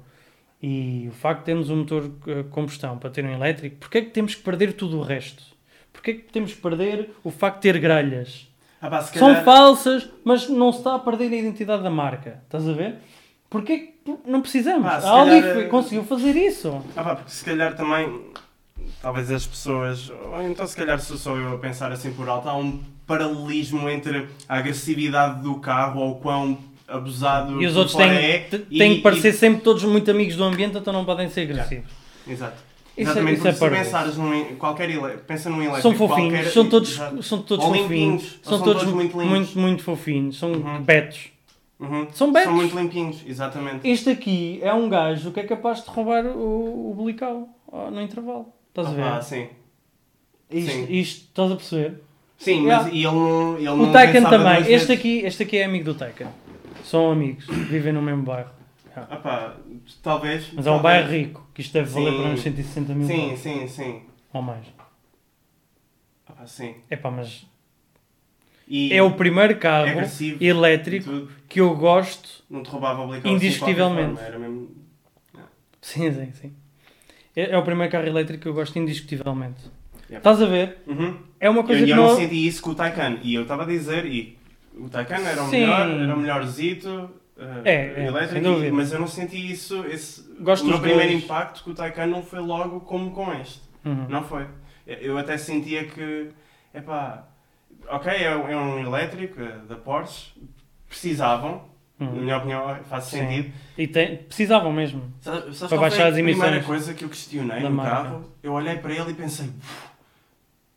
e o facto de termos um motor a combustão para ter um elétrico, porquê é que temos que perder tudo o resto? Porquê é que temos que perder o facto de ter grelhas? Ah, pá, se São calhar- falsas, mas não se está a perder a identidade da marca. Estás a ver? Porquê que não precisamos? Pá, se a Audi calhar, eh, conseguiu fazer isso. Ah, pá, porque se calhar também, talvez as pessoas, ou então se calhar sou só eu a pensar assim por alto, há um paralelismo entre a agressividade do carro ou o quão abusado E os outros têm, é. te- e- têm que e- parecer sempre todos muito amigos do ambiente, então não podem ser agressivos. Exato. Isso é- Exatamente, isso é porque se parvo. pensares num qualquer ele- pensa num elétrico São fofinhos, qualquer- são todos, Exato. são todos fofinhos, limpinhos, são, são todos todos muito, muito muito, fofinhos, são Uhum. betos. Uhum. São betos. São muito limpinhos, exatamente. Este aqui é um gajo que é capaz de roubar o, o belical ó, no intervalo. Estás a ver? Ah, sim. isto, sim. isto, estás a perceber? Sim, Yeah. mas e ele não. Ele O não pensava também. Este vezes. aqui, este aqui é amigo do Taycan. São amigos, vivem no mesmo bairro. Ah, pá, talvez. Mas é um talvez. bairro rico, que isto deve valer Sim. para uns 160 mil Sim, sim, sim. ou mais. Ah, sim. Epá, mas E é o primeiro carro elétrico que eu gosto. Não te roubava o Indiscutivelmente. Assim, forma, Era mesmo... Sim, sim, sim. É, é o primeiro carro elétrico que eu gosto indiscutivelmente. Yep. Estás a ver? Uhum. É uma Eu, coisa eu que não não... senti isso com o Taycan. E eu estava a dizer, e o Taycan era o Sim. melhor, era o melhorzito. uh, É, é, elétrico, mas eu não senti isso. Esse, Gosto o meu primeiro dois. impacto com o Taycan não foi logo como com este. Uhum. Não foi. Eu até sentia que, epá, ok, é, é um elétrico eh, da Porsche, precisavam, Uhum. na minha opinião, faz Sim. sentido. E tem- precisavam mesmo. Sabe- sabes Para baixar as a primeira emissões coisa que eu questionei no marca. carro, eu olhei para ele e pensei, "Uf,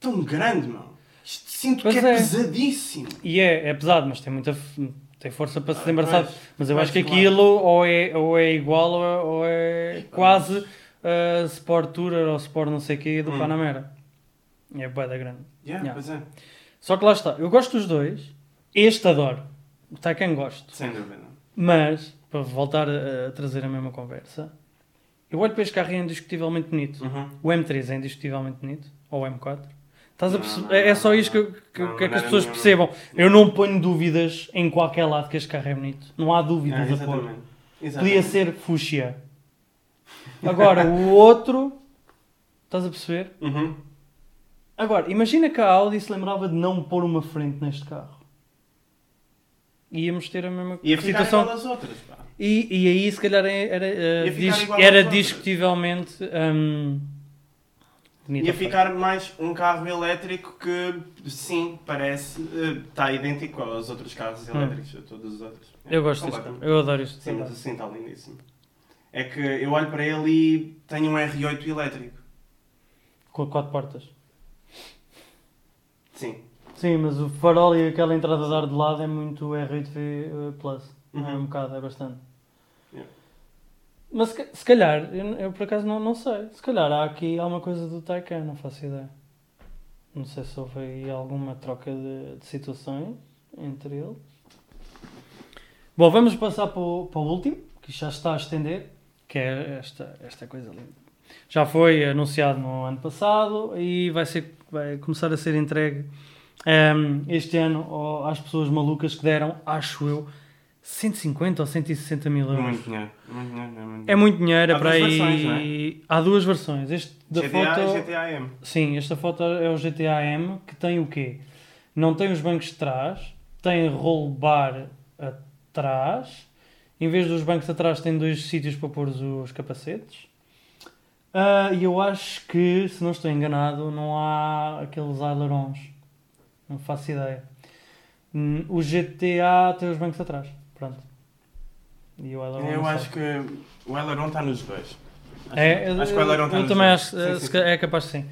tão grande, meu. Isto sinto Pois que é, é. pesadíssimo. E é, é pesado, mas tem muita tem força para se Ah, desembaraçar. pois, Mas eu pois, acho que claro. aquilo ou é, ou é igual ou é, ou é quase uh, Sport Tourer ou Sport não sei o quê do Hum. Panamera. É bué da grande. Yeah, Yeah. Pois é, Só que lá está, eu gosto dos dois, este adoro, o Taycan gosto. sem dúvida. Mas, para voltar a, a trazer a mesma conversa, eu olho para este carro e é indiscutivelmente bonito. Uhum. O M3 é indiscutivelmente bonito, ou o M4. Estás a não, É é só isto que, que, não, que é que as pessoas não. percebam. Eu não ponho dúvidas em qualquer lado que este carro é bonito. Não há dúvidas Ah, a pôr. exatamente. Podia ser fúcsia. Agora, o outro. Estás a perceber? Uhum. Agora, imagina que a Audi se lembrava de não pôr uma frente neste carro. Íamos ter a mesma Ia ficar situação. igual às outras, pá. E, e aí, se calhar, era, era, Ia ficar dis- era discutivelmente. hum, bonita Ia ficar mais um carro elétrico que, sim, parece, eh, está idêntico aos outros carros Hum. elétricos, a todos os outros. Eu gosto carro. Eu adoro este Sim, mas carro. assim está lindíssimo. É que eu olho para ele e tenho um R8 elétrico. Com quatro portas. Sim. Sim, mas o farol e aquela entrada de ar de lado é muito R8V uh, Plus. É Uhum. um bocado, é bastante. Yeah. Mas se, se calhar, eu, eu por acaso não, não sei. Se calhar há aqui alguma coisa do Taycan, não faço ideia. Não sei se houve aí alguma troca de, de situações entre eles. Bom, vamos passar para o, para o último, que já está a estender, que é esta, esta coisa linda. Já foi anunciado no ano passado e vai, ser, vai começar a ser entregue ehm, este ano às pessoas malucas que deram, acho eu, 150 ou 160 mil euros. Muito dinheiro. Muito dinheiro, é muito É muito dinheiro, é Há para duas aí. versões, é? Há duas versões. Este da GTA foto. e GTA M. Sim, esta foto é o GTA M que tem o quê? Não tem os bancos de trás, tem roll bar atrás, em vez dos bancos atrás tem dois sítios para pôr os capacetes. Ah, E eu acho que, se não estou enganado, não há aqueles ailerons. Não faço ideia. Hum, O GTA tem os bancos atrás. Pronto. E o aileron Eu acho sei. que o Aileron está nos dois. Acho, É, acho que o Aileron está eu nos também dois. acho, Sim, sim, é capaz de sim.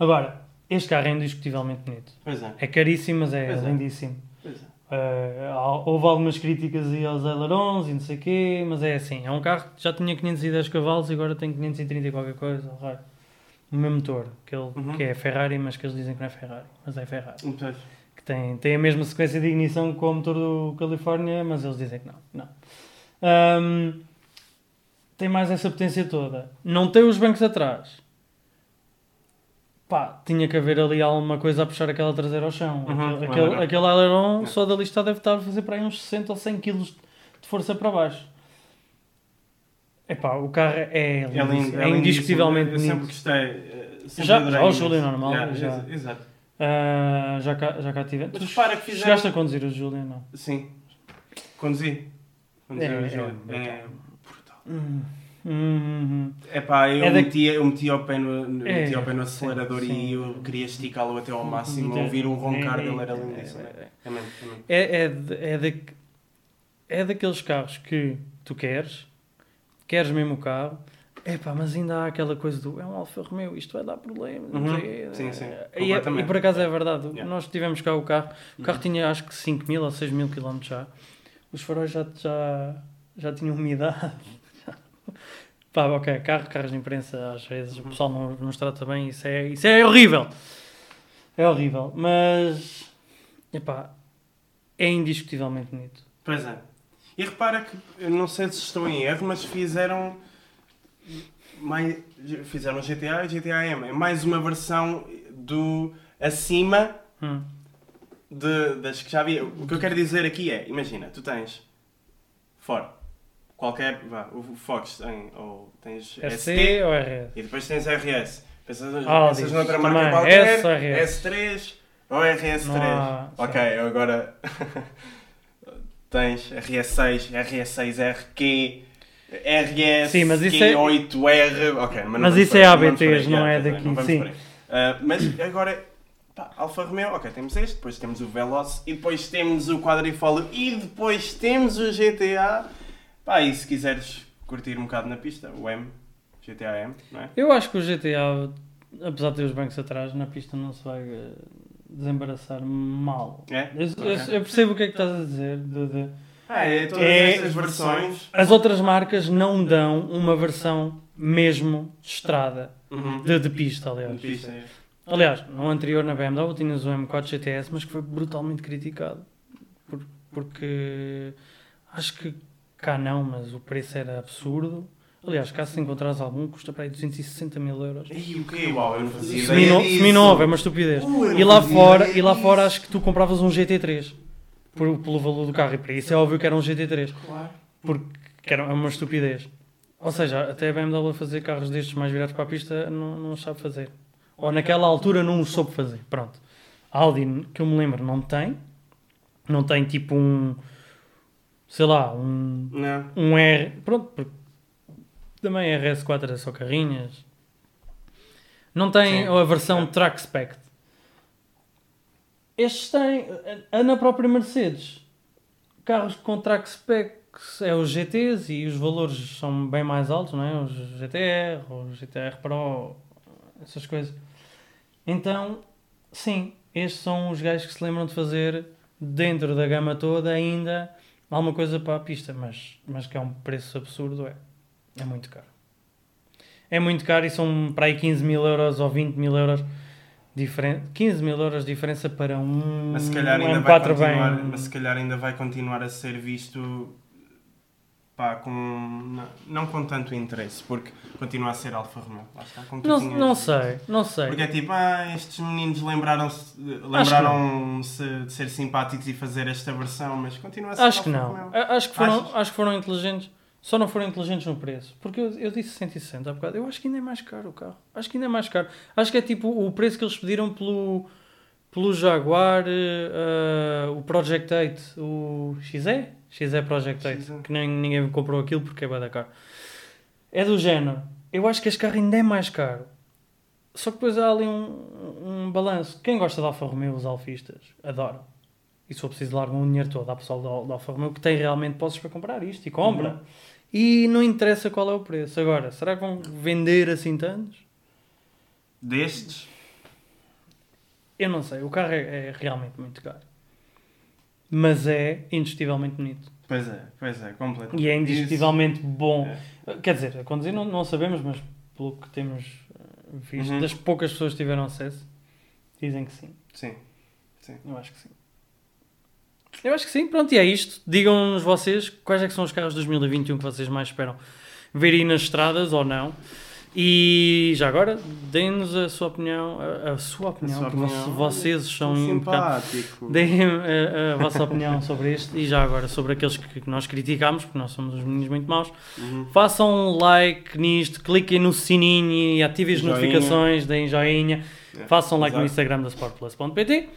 Agora, este carro é indiscutivelmente bonito. Pois é. É caríssimo, mas é Pois é. lindíssimo. Pois é. Há- houve algumas críticas aí aos ailerons e não sei o quê, mas é assim, é um carro que já tinha 510 cavalos e agora tem 530 e qualquer coisa. O mesmo motor, aquele Uhum. que é Ferrari, mas que eles dizem que não é Ferrari, mas é Ferrari. Que tem, tem a mesma sequência de ignição com o motor do California, mas eles dizem que não. não. Ahm, tem mais essa potência toda. Não tem os bancos atrás. Pá, tinha que haver ali alguma coisa a puxar aquela traseira ao chão. Uhum, aquele, é aquele, aileron É. só da lista deve estar a fazer para aí uns 60 ou 100 kg de força para baixo. Epá, o carro é, É lindo, é, é indiscutivelmente lindíssimo. Eu sempre gostei. eh, sempre Já- já o. Júlio normal, Yeah, já. ex- Exato. Ah, já, cá, já cá tive. Mas Tu repara que fizeram- chegaste a conduzir o Júlio, não? Sim. Conduzi. Conduzi É, o é Júlio. brutal. É brutal. Hum, hum, hum. Epá, eu, É da- meti, eu meti ao pé no, É, meti ao pé no sim, acelerador sim. e eu queria esticá-lo até ao máximo. É, Ouvir o roncar é, dele era é, lindíssimo. é, é. É é. É, é, é, da- é daqueles carros que tu queres, queres mesmo o carro, epá, mas ainda há aquela coisa do é um Alfa Romeo, isto vai dar problema. Uhum. Sim, sim, E, é- e por acaso é verdade, Yeah. nós tivemos cá o carro, o carro Uhum. tinha acho que 5 mil ou 6 mil quilómetros já, os faróis já, já, já tinham umidade. Pá, ok, carro, carros de imprensa, às vezes o pessoal não nos trata bem, isso é, isso é horrível. É horrível, mas epá, é indiscutivelmente bonito. Pois é. E repara que, eu não sei se estou em erro, mas fizeram. Mais, fizeram GTA e GTA M. É mais uma versão do acima Hum. de, das que já havia. O que eu quero dizer aqui é: imagina, tu tens Ford, qualquer. Vá, o Fox tem. Ou tens ST ou RS? e depois tens RS. Pensas, Audi, pensas noutra também. marca qualquer, S ou RS? S3 ou RS3. Não há- Ok, agora tens RS6, RS6RQ, RS Sim, mas isso é- Q8R. Ok, mas, não Mas isso é não ABTs, aí, não é daqui, não sim. Ah, mas agora, pá, Alfa Romeo, ok, temos este, depois temos o Veloz, e depois temos o Quadrifoglio, e depois temos o GTA. Pá, e se quiseres curtir um bocado na pista, o M, GTA M, não é? Eu acho que o GTA, apesar de ter os bancos atrás, na pista não se vai eh, desembaraçar mal. É? Eu, Ok. eu- eu percebo o que é que estás a dizer. de- de- Ah, é todas É- estas versões. As outras marcas não dão uma versão mesmo de estrada, Uhum. de, de pista, aliás. Pista, é. Aliás, no anterior na BMW tinhas o M4 GTS, mas que foi brutalmente criticado. Por- porque acho que cá não, mas o preço era absurdo. Aliás, cá se encontrares algum, custa para aí 260 mil euros. E o quê? Uau, eu não fazia ideia Semino- disso. Seminova, é uma estupidez. Uh, E lá fora, e lá fora acho que tu compravas um GT3 por, pelo valor do carro. E para isso é óbvio que era um GT3. Claro. Porque que era uma estupidez. Ou seja, até a BMW fazer carros destes mais virados para a pista não, não sabe fazer. Ou naquela altura não o soube fazer. Pronto. A Audi, que eu me lembro, não tem. Não tem tipo um. Sei lá, um, Não. um R. Pronto, porque também RS4 é só carrinhas. Não tem Sim. a versão É. Track Spec. Estes têm. a- Na própria Mercedes, carros com Track Spec é os GTs e os valores são bem mais altos, não é? Os GTR, os GTR Pro, essas coisas. Então, sim, estes são os gajos que se lembram de fazer dentro da gama toda ainda alguma coisa para a pista, mas, mas que é um preço absurdo, é. É muito caro. É muito caro e são para aí 15 mil euros ou 20 mil euros diferente. 15 mil euros de diferença para um, Mas se calhar um ainda vai M4 continuar, bem. mas se calhar ainda vai continuar a ser visto pá, com não, com tanto interesse, porque continua a ser Alfa Romeo. Lá está, como tu Não, tinhas não sei, não sei. Porque é tipo, ah, estes meninos lembraram-se lembraram-se de ser simpáticos e fazer esta versão, mas continua a ser Acho que Alfa não. Romeo. Acho que, foram, Achas? acho que foram inteligentes. Só não foram inteligentes no preço. Porque eu, eu disse 160 há bocado. Eu acho que ainda é mais caro o carro. Acho que ainda é mais caro. Acho que é tipo o preço que eles pediram pelo, pelo Jaguar, eh, o Project 8, o XE? XE Project 8. XE. Que nem, ninguém comprou aquilo porque é da caro. É do género. Eu acho que este carro ainda é mais caro. Só que depois há ali um, um balanço. Quem gosta de Alfa Romeo, os alfistas, adoram. E se for preciso largam o dinheiro todo. Há pessoal da, da Alfa Romeo que tem realmente posses para comprar isto e compra. Uhum. E não interessa qual é o preço. Agora, será que vão vender assim tantos? Destes, Eu não sei. O carro é, é realmente muito caro. Mas é indiscutivelmente bonito. pois é, pois é, completamente. E é indiscutivelmente bom. É. Quer dizer, a conduzir não, não sabemos, mas pelo que temos eh, visto, Uhum. das poucas pessoas que tiveram acesso, dizem que sim. Sim. Eu acho que sim. Eu acho que sim, pronto, e é isto. Digam-nos vocês quais é que são os carros de 2021 que vocês mais esperam ver aí nas estradas ou não. E já agora, deem-nos a sua opinião, a, a sua opinião, sua porque opinião. vocês são impecáveis. simpático. Deem a, a vossa opinião sobre isto e já agora sobre aqueles que, que nós criticamos, porque nós somos os meninos muito maus. Uhum. Façam um like nisto, cliquem no sininho e ativem as Joinha. notificações, deem joinha, É, façam like no exato. Instagram da sportplus.pt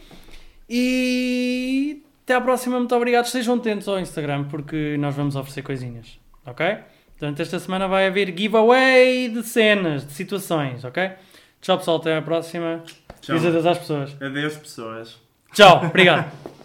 e até à próxima, muito obrigado. Estejam atentos ao Instagram porque nós vamos oferecer coisinhas, ok? Portanto, esta semana vai haver giveaway de cenas, de situações, ok? Tchau pessoal, até à próxima. Tchau. Diz adeus às pessoas. Adeus, pessoas. Tchau, obrigado.